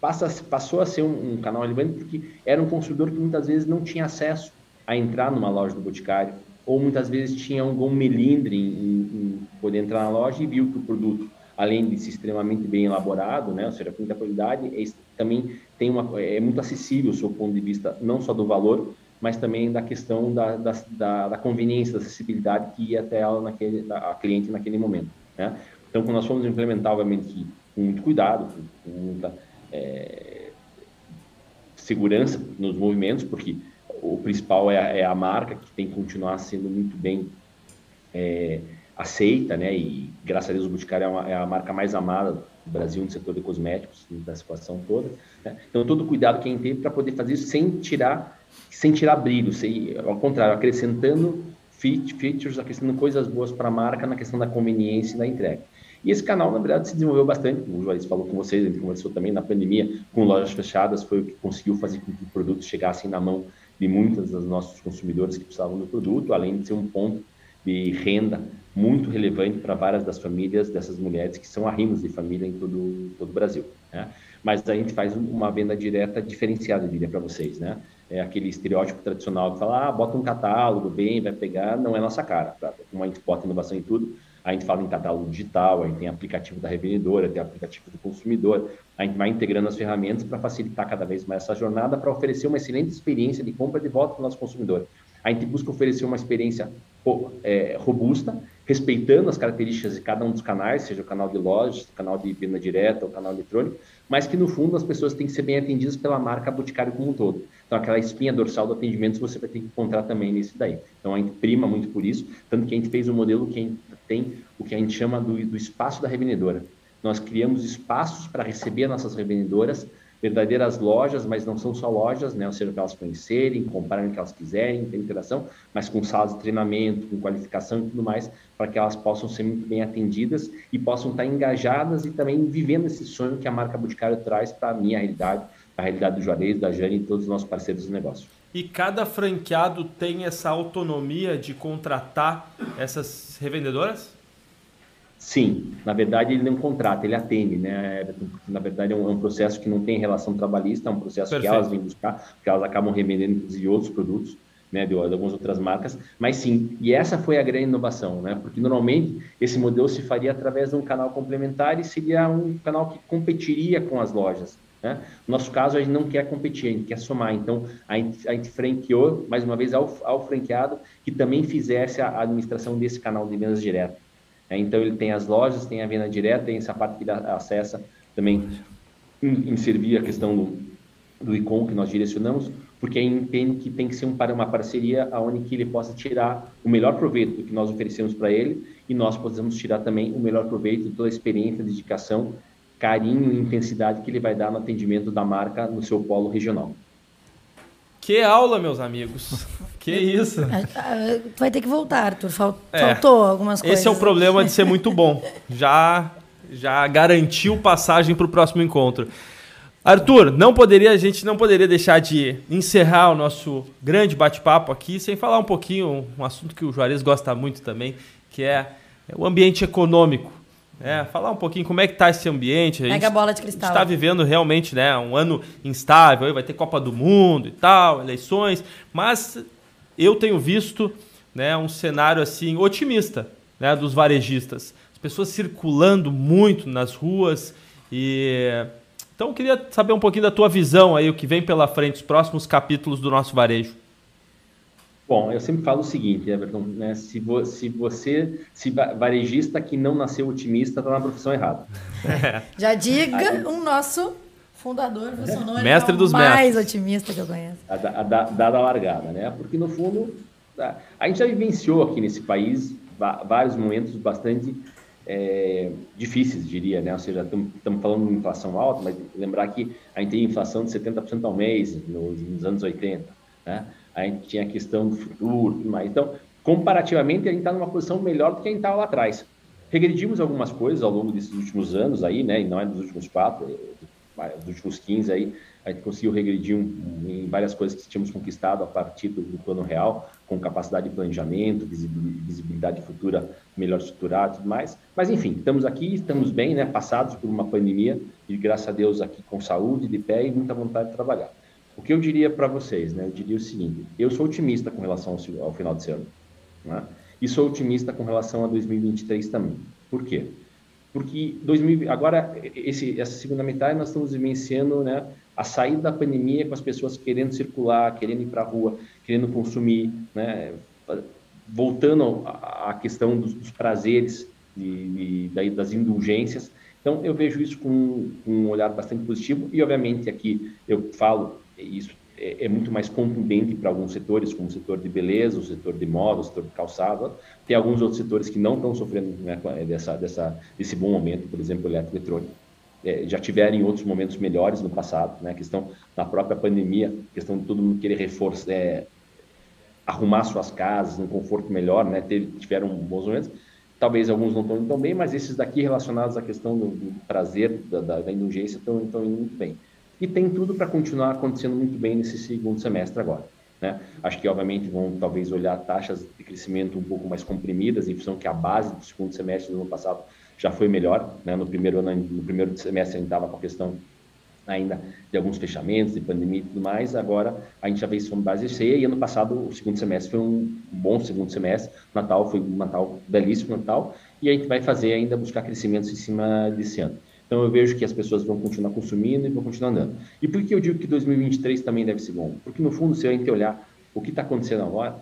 passa, passou a ser um, um canal relevante porque era um consumidor que muitas vezes não tinha acesso a entrar numa loja do Boticário, ou muitas vezes tinha algum melindre em, em poder entrar na loja e viu que o produto além de ser extremamente bem elaborado, né, ou seja, com muita qualidade, é, também tem uma, é muito acessível do seu ponto de vista, não só do valor, mas também da questão da, da, da, da conveniência, da acessibilidade que ia até ela naquele, a cliente naquele momento. Né? Então, quando nós fomos implementar, obviamente, com muito cuidado, com muita é, segurança nos movimentos, porque o principal é a, é a, marca, que tem que continuar sendo muito bem é, aceita, né? E graças a Deus o Boticário é, uma, é, a marca mais amada do Brasil no setor de cosméticos, da situação toda. Né? Então todo o cuidado que a gente teve para poder fazer isso sem tirar, sem tirar brilho, sem, ao contrário, acrescentando features, acrescentando coisas boas para a marca na questão da conveniência e da entrega. E esse canal, na verdade, se desenvolveu bastante. O Juarez falou com vocês, a gente conversou também na pandemia, com lojas fechadas, foi o que conseguiu fazer com que os produtos chegassem na mão de muitos dos nossos consumidores que precisavam do produto, além de ser um ponto de renda muito relevante para várias das famílias dessas mulheres que são arrimos de família em todo, todo o Brasil. Né? Mas a gente faz uma venda direta diferenciada, eu diria para vocês. Né? É aquele estereótipo tradicional que fala, ah, bota um catálogo, bem, vai pegar, não é nossa cara. Tá? Como a gente bota inovação em tudo, a gente fala em catálogo digital, a gente tem aplicativo da revendedora, tem aplicativo do consumidor, a gente vai integrando as ferramentas para facilitar cada vez mais essa jornada, para oferecer uma excelente experiência de compra de volta para o nosso consumidor. A gente busca oferecer uma experiência é, robusta, respeitando as características de cada um dos canais, seja o canal de lojas, o canal de venda direta, o canal eletrônico, mas que no fundo as pessoas têm que ser bem atendidas pela marca Boticário como um todo. Então aquela espinha dorsal do atendimento você vai ter que encontrar também nisso daí. Então a gente prima muito por isso, tanto que a gente fez um modelo que tem o que a gente chama do, do espaço da revendedora. Nós criamos espaços para receber nossas revendedoras verdadeiras lojas, mas não são só lojas, né? Ou seja, para elas conhecerem, comprarem o que elas quiserem, ter interação, mas com salas de treinamento, com qualificação e tudo mais, para que elas possam ser muito bem atendidas e possam estar engajadas e também vivendo esse sonho que a marca Boticário traz para a minha realidade, a realidade do Juarez, da Jane e todos os nossos parceiros do negócio. E cada franqueado tem essa autonomia de contratar essas revendedoras? Sim, na verdade ele não contrata, ele atende, né? Na verdade é um, é um processo que não tem relação trabalhista, é um processo Perfeito. que elas vêm buscar, porque elas acabam revendendo inclusive outros produtos, né, de, de, algumas outras marcas, mas sim, e essa foi a grande inovação, né? Porque normalmente esse modelo se faria através de um canal complementar e seria um canal que competiria com as lojas. Né? No nosso caso, a gente não quer competir, a gente quer somar. Então, a gente, a gente franqueou, mais uma vez, ao, ao franqueado que também fizesse a administração desse canal de vendas direto. É, então, ele tem as lojas, tem a venda direta, tem essa parte que ele acessa também em, em servir a questão do, do ICOM que nós direcionamos, porque aí entende que tem que ser um, uma parceria onde que ele possa tirar o melhor proveito do que nós oferecemos para ele e nós possamos tirar também o melhor proveito de toda a experiência, dedicação, carinho e intensidade que ele vai dar no atendimento da marca no seu polo regional. Que aula, meus amigos. Que isso. Vai ter que voltar, Arthur. É, faltou algumas coisas. Esse é o problema de ser muito bom. Já, já garantiu passagem para o próximo encontro. Arthur, não poderia, a gente não poderia deixar de encerrar o nosso grande bate-papo aqui sem falar um pouquinho, um assunto que o Juarez gosta muito também, que é o ambiente econômico. É, falar um pouquinho como é que está esse ambiente. A Pega a bola de cristal. está vivendo realmente né, um ano instável, vai ter Copa do Mundo e tal, eleições, mas eu tenho visto né, um cenário assim otimista né, dos varejistas. As pessoas circulando muito nas ruas e então eu queria saber um pouquinho da tua visão aí, o que vem pela frente, os próximos capítulos do nosso varejo. Bom, eu sempre falo o seguinte, Everton, né? Se, vo, se você, se varejista que não nasceu otimista, está na profissão errada. Já diga Aí, um nosso fundador, funcionário, mestre é dos mais mestres. otimista que eu conheço. A, a, a, dada a largada, né? Porque no fundo, a gente já vivenciou aqui nesse país vários momentos bastante é, difíceis, diria, né? Ou seja, estamos falando de inflação alta, mas lembrar que a gente tem inflação de 70% ao mês nos, nos anos 80, né? a gente tinha a questão do futuro, tudo mais. Então, comparativamente, a gente está numa posição melhor do que a gente estava lá atrás. Regredimos algumas coisas ao longo desses últimos anos aí, né? E não é dos últimos quatro, dos últimos 15 aí, a gente conseguiu regredir em várias coisas que tínhamos conquistado a partir do, do, plano real, com capacidade de planejamento, visibilidade futura melhor estruturada e tudo mais. Mas, enfim, estamos aqui, estamos bem, né? Passados por uma pandemia e, graças a Deus, aqui com saúde, de pé e muita vontade de trabalhar. O que eu diria para vocês, né? Eu diria o seguinte: eu sou otimista com relação ao, ao final de ano, né? E sou otimista com relação a 2023 também. Por quê? Porque 2000, agora esse, essa segunda metade nós estamos vivenciando, né? A saída da pandemia com as pessoas querendo circular, querendo ir para a rua, querendo consumir, né? Voltando à questão dos, dos prazeres, de, das indulgências. Então, eu vejo isso com, com, um olhar bastante positivo e, obviamente, aqui eu falo isso é, é muito mais contundente para alguns setores, como o setor de beleza, o setor de moda, o setor de calçado. Tem alguns outros setores que não estão sofrendo né, dessa, dessa, desse bom momento, por exemplo, o eletroeletrônico. É, já tiveram outros momentos melhores no passado, né? questão na própria pandemia, questão de todo mundo querer reforçar, é, arrumar suas casas, um conforto melhor, né? Teve, tiveram bons momentos. Talvez alguns não estão indo tão bem, mas esses daqui relacionados à questão do, do prazer, da, da, da indulgência, estão, estão indo muito bem e tem tudo para continuar acontecendo muito bem nesse segundo semestre agora. Né? Acho que, obviamente, vão talvez olhar taxas de crescimento um pouco mais comprimidas, em função que a base do segundo semestre do ano passado já foi melhor. Né? No, primeiro ano, no primeiro semestre, a gente estava com a questão ainda de alguns fechamentos, de pandemia e tudo mais. Agora, a gente já vê isso como base cheia, e ano passado, o segundo semestre foi um bom segundo semestre. Natal foi um Natal belíssimo, Natal, e a gente vai fazer ainda buscar crescimentos em cima desse ano. Então eu vejo que as pessoas vão continuar consumindo e vão continuar andando. E por que eu digo que 2023 também deve ser bom? Porque no fundo, se a gente olhar o que está acontecendo agora,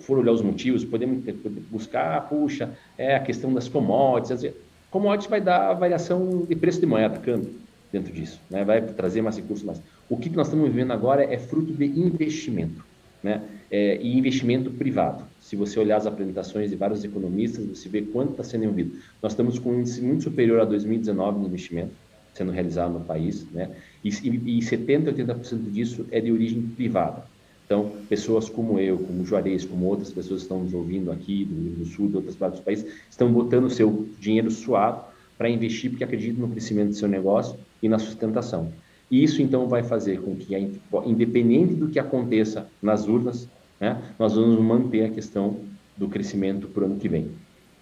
for olhar os motivos, podemos buscar, puxa, é a questão das commodities. Commodities vai dar variação de preço de moeda, câmbio, dentro disso, né? vai trazer mais recursos. Mas o que nós estamos vivendo agora é fruto de investimento, né? É, e investimento privado. Se você olhar as apresentações de vários economistas, você vê quanto está sendo envolvido. Nós estamos com um índice muito superior a 2019 no investimento. sendo realizado no país, né? E, e 70%, 80% disso é de origem privada. Então, pessoas como eu, como Juarez, como outras pessoas que estão nos ouvindo aqui do Rio do Sul, de outras partes do país, estão botando seu dinheiro suado para investir porque acreditam no crescimento do seu negócio e na sustentação. Isso, então, vai fazer com que, independente do que aconteça nas urnas, né, nós vamos manter a questão do crescimento para o ano que vem.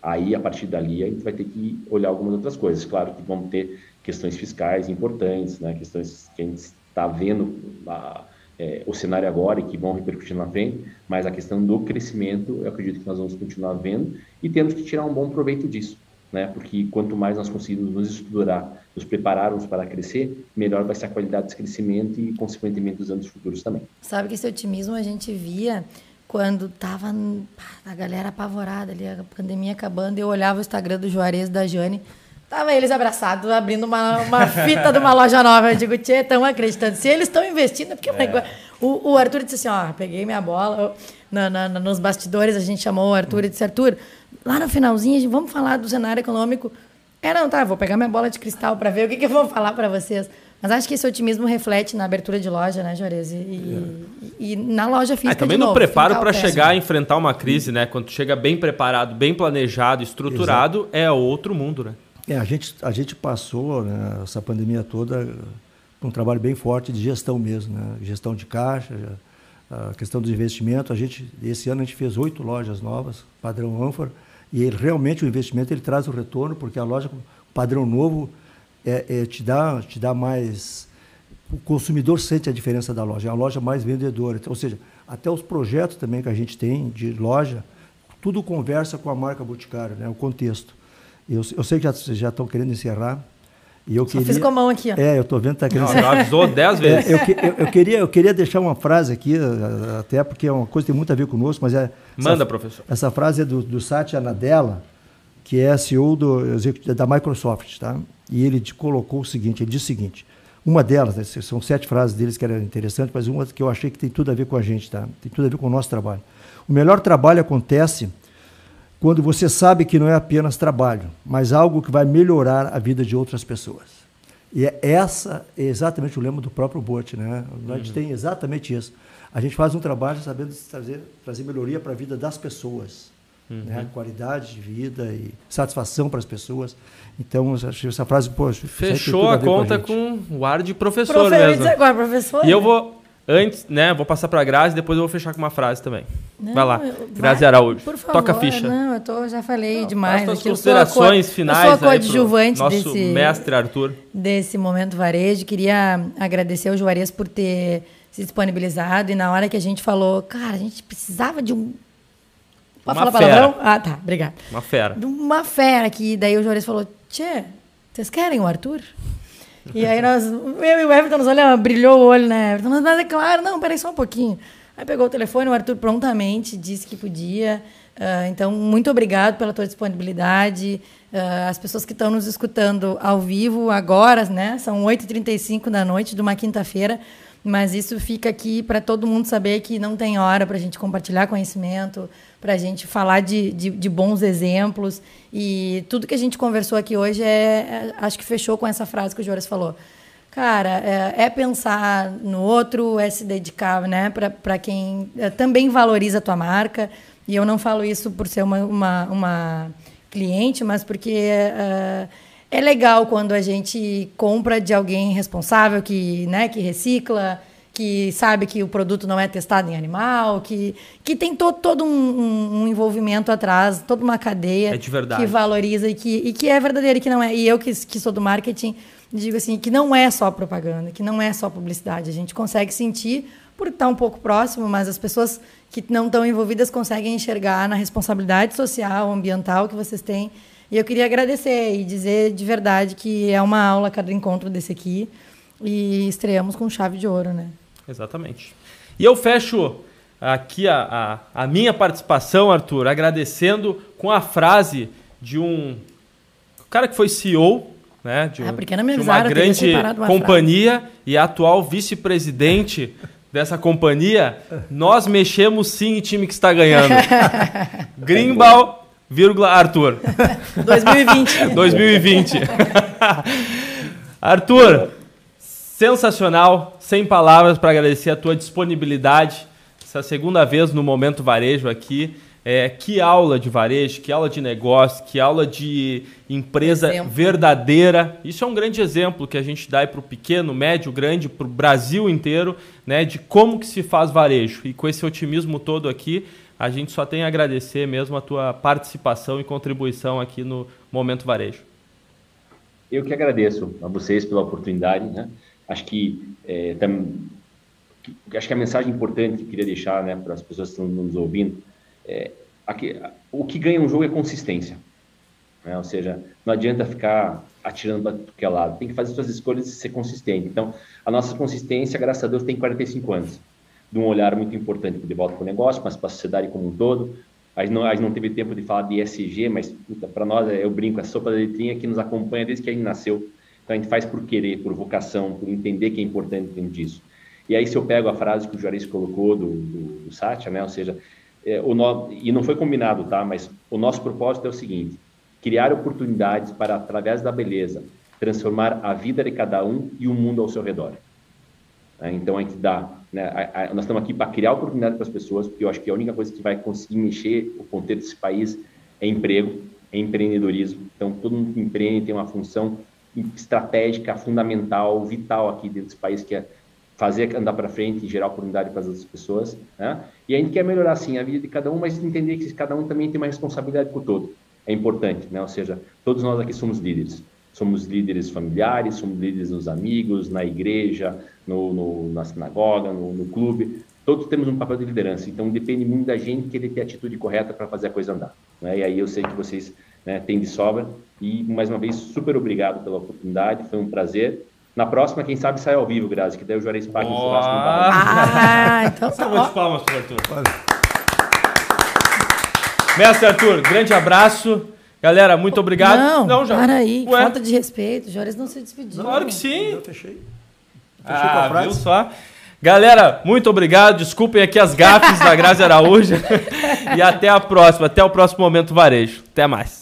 Aí, a partir dali, a gente vai ter que olhar algumas outras coisas. Claro que vamos ter questões fiscais importantes, né, questões que a gente está vendo a, é, o cenário agora e que vão repercutir na frente, mas a questão do crescimento, eu acredito que nós vamos continuar vendo e temos que tirar um bom proveito disso. Né? Porque quanto mais nós conseguirmos nos estruturar, nos prepararmos para crescer, melhor vai ser a qualidade desse crescimento e, consequentemente, dos anos futuros também. Sabe que esse otimismo a gente via quando tava a galera apavorada ali, a pandemia acabando, eu olhava o Instagram do Juarez da Jane, tava eles abraçados, abrindo uma, uma fita de uma loja nova. Eu digo, tchê, estão acreditando. Se eles estão investindo, porque é. o, o Arthur disse assim, ó, peguei minha bola, na, na, nos bastidores a gente chamou o Arthur e disse, Arthur, lá no finalzinho, vamos falar do cenário econômico. É, não, tá, vou pegar minha bola de cristal para ver o que, que eu vou falar para vocês. Mas acho que esse otimismo reflete na abertura de loja, né, Juarez? E, é. e, e, na loja física. Ah, também no novo, preparo para chegar a enfrentar uma crise, né? Quando chega bem preparado, bem planejado, estruturado, Exato. é outro mundo, né? É, a gente, a gente passou né, essa pandemia toda com um trabalho bem forte de gestão mesmo, né? Gestão de caixa, a questão do investimento. A gente, esse ano a gente fez oito lojas novas, padrão Anfor, e ele, realmente o investimento ele traz o retorno, porque a loja padrão novo é, é, te, dá, te dá mais. O consumidor sente a diferença da loja, é uma loja mais vendedora. Então, ou seja, até os projetos também que a gente tem de loja, tudo conversa com a marca Boticário, né, o contexto. Eu, eu sei que já, já estão querendo encerrar. E eu Só queria, fiz com a mão aqui. Ó. É, eu estou vendo que está querendo encerrar. Já avisou dez é, vezes. É, eu, eu, eu, queria, eu queria deixar uma frase aqui, até porque é uma coisa que tem muito a ver conosco, mas é. Manda, essa, professor. Essa frase é do, do Satya Nadella, que é CEO do, da Microsoft, tá? E ele colocou o seguinte, ele disse o seguinte, uma delas, né, são sete frases deles que eram interessantes, mas uma que eu achei que tem tudo a ver com a gente, tá? Tem tudo a ver com o nosso trabalho. O melhor trabalho acontece quando você sabe que não é apenas trabalho, mas algo que vai melhorar a vida de outras pessoas. E é essa é exatamente o lema do próprio Bote, né? A gente uhum. tem exatamente isso. A gente faz um trabalho sabendo trazer, trazer melhoria para a vida das pessoas. Uhum. Né? Qualidade de vida e satisfação para as pessoas. Então, essa frase, poxa, fechou a conta com, com, o ar de professor Profe mesmo. Agora, professor. E eu vou antes, né, vou passar para a Grazi, depois eu vou fechar com uma frase também. Não, vai lá, eu, Grazi vai, Araújo. Por favor, Toca a ficha. Não, eu tô, já falei não, demais. As considerações eu finais eu sou a coadjuvante nosso desse, mestre Arthur. Desse momento varejo. Queria agradecer ao Juarez por ter se disponibilizado e na hora que a gente falou, cara, a gente precisava de um Pode uma falar fera. palavrão? Ah, tá, obrigado. Uma fera. Uma fera aqui. Daí o Juarez falou: Tchê, vocês querem o Arthur? E aí nós, eu e o Everton nos olhamos, brilhou o olho, né? Everton, mas é claro, não, peraí só um pouquinho. Aí pegou o telefone, o Arthur prontamente disse que podia. Uh, então, muito obrigado pela tua disponibilidade. Uh, as pessoas que estão nos escutando ao vivo agora, né? São 8h35 da noite de uma quinta-feira. Mas isso fica aqui para todo mundo saber que não tem hora para a gente compartilhar conhecimento, para a gente falar de, de, de, bons exemplos. E tudo que a gente conversou aqui hoje é, é acho que fechou com essa frase que o Joras falou. Cara, é, é, pensar no outro, é se dedicar né, para quem é, também valoriza a tua marca. E eu não falo isso por ser uma, uma, uma cliente, mas porque. É, é legal quando a gente compra de alguém responsável, que, né, que recicla, que sabe que o produto não é testado em animal, que, que tem to, todo um, um, um, envolvimento atrás, toda uma cadeia é que valoriza e que, e que é verdadeira e que não é. E eu que, que sou do marketing, digo assim, que não é só propaganda, que não é só publicidade. A gente consegue sentir por estar um pouco próximo, mas as pessoas que não estão envolvidas conseguem enxergar na responsabilidade social, ambiental que vocês têm e eu queria agradecer e dizer de verdade que é uma aula cada encontro desse aqui. E estreamos com chave de ouro, né? Exatamente. E eu fecho aqui a, a, a minha participação, Arthur, agradecendo com a frase de um cara que foi CEO né, de, um, ah, de uma grande companhia frase. e atual vice-presidente dessa companhia, nós mexemos sim em time que está ganhando. Grimbal vírgula Arthur. 2020. 2020. Arthur, sensacional, sem palavras para agradecer a tua disponibilidade. Essa segunda vez no Momento Varejo aqui. É, que aula de varejo, que aula de negócio, que aula de empresa exemplo. verdadeira. Isso é um grande exemplo que a gente dá para o pequeno, médio, grande, para o Brasil inteiro, né, de como que se faz varejo. E com esse otimismo todo aqui, a gente só tem a agradecer mesmo a tua participação e contribuição aqui no Momento Varejo. Eu que agradeço a vocês pela oportunidade. Né? Acho que é, tam, acho que a mensagem importante que eu queria deixar né, para as pessoas que estão nos ouvindo é, aqui, o que ganha um jogo é consistência. Né? Ou seja, não adianta ficar atirando para qualquer lado. Tem que fazer suas escolhas e ser consistente. Então, a nossa consistência, graças a Deus, tem 45 anos. De um olhar muito importante de volta para o negócio, mas para a sociedade como um todo. A gente, não, a gente não teve tempo de falar de ESG, mas para nós, eu brinco, a sopa da letrinha que nos acompanha desde que a gente nasceu. Então, a gente faz por querer, por vocação, por entender que é importante dentro disso. E aí, se eu pego a frase que o Juarez colocou do, do, do Satya, né? ou seja, é, o no, e não foi combinado, tá? Mas o nosso propósito é o seguinte: criar oportunidades para, através da beleza, transformar a vida de cada um e o mundo ao seu redor. É, então a gente dá, né, a, a, nós estamos aqui para criar oportunidade para as pessoas, porque eu acho que a única coisa que vai conseguir mexer o contexto desse país é emprego, é empreendedorismo. Então todo mundo que empreende tem uma função estratégica, fundamental, vital aqui dentro desse país que é fazer andar para frente e gerar oportunidade para as outras pessoas, né? E a gente quer melhorar sim a vida de cada um, mas entender que cada um também tem uma responsabilidade com o todo. É importante, né? Ou seja, todos nós aqui somos líderes. Somos líderes familiares, somos líderes nos amigos, na igreja, no, no na sinagoga, no, no, clube. Todos temos um papel de liderança. Então depende muito da gente querer ter a atitude correta para fazer a coisa andar. Né? E aí eu sei que vocês né, têm de sobra. E mais uma vez super obrigado pela oportunidade. Foi um prazer. Na próxima, quem sabe, sai ao vivo, Grazi, que daí o Juarez paga oh. um churrasco no Ah, então tá. de palmas pro Arthur. Mestre Arthur, grande abraço. Galera, muito obrigado. Não, não já. para aí. Ué? Falta de respeito. O Juarez não se despediu. Claro que sim. Eu fechei. Fechei ah, com a viu só? Galera, muito obrigado. Desculpem aqui as gafes da Grazi Araújo. e até a próxima. Até o próximo Momento Varejo. Até mais.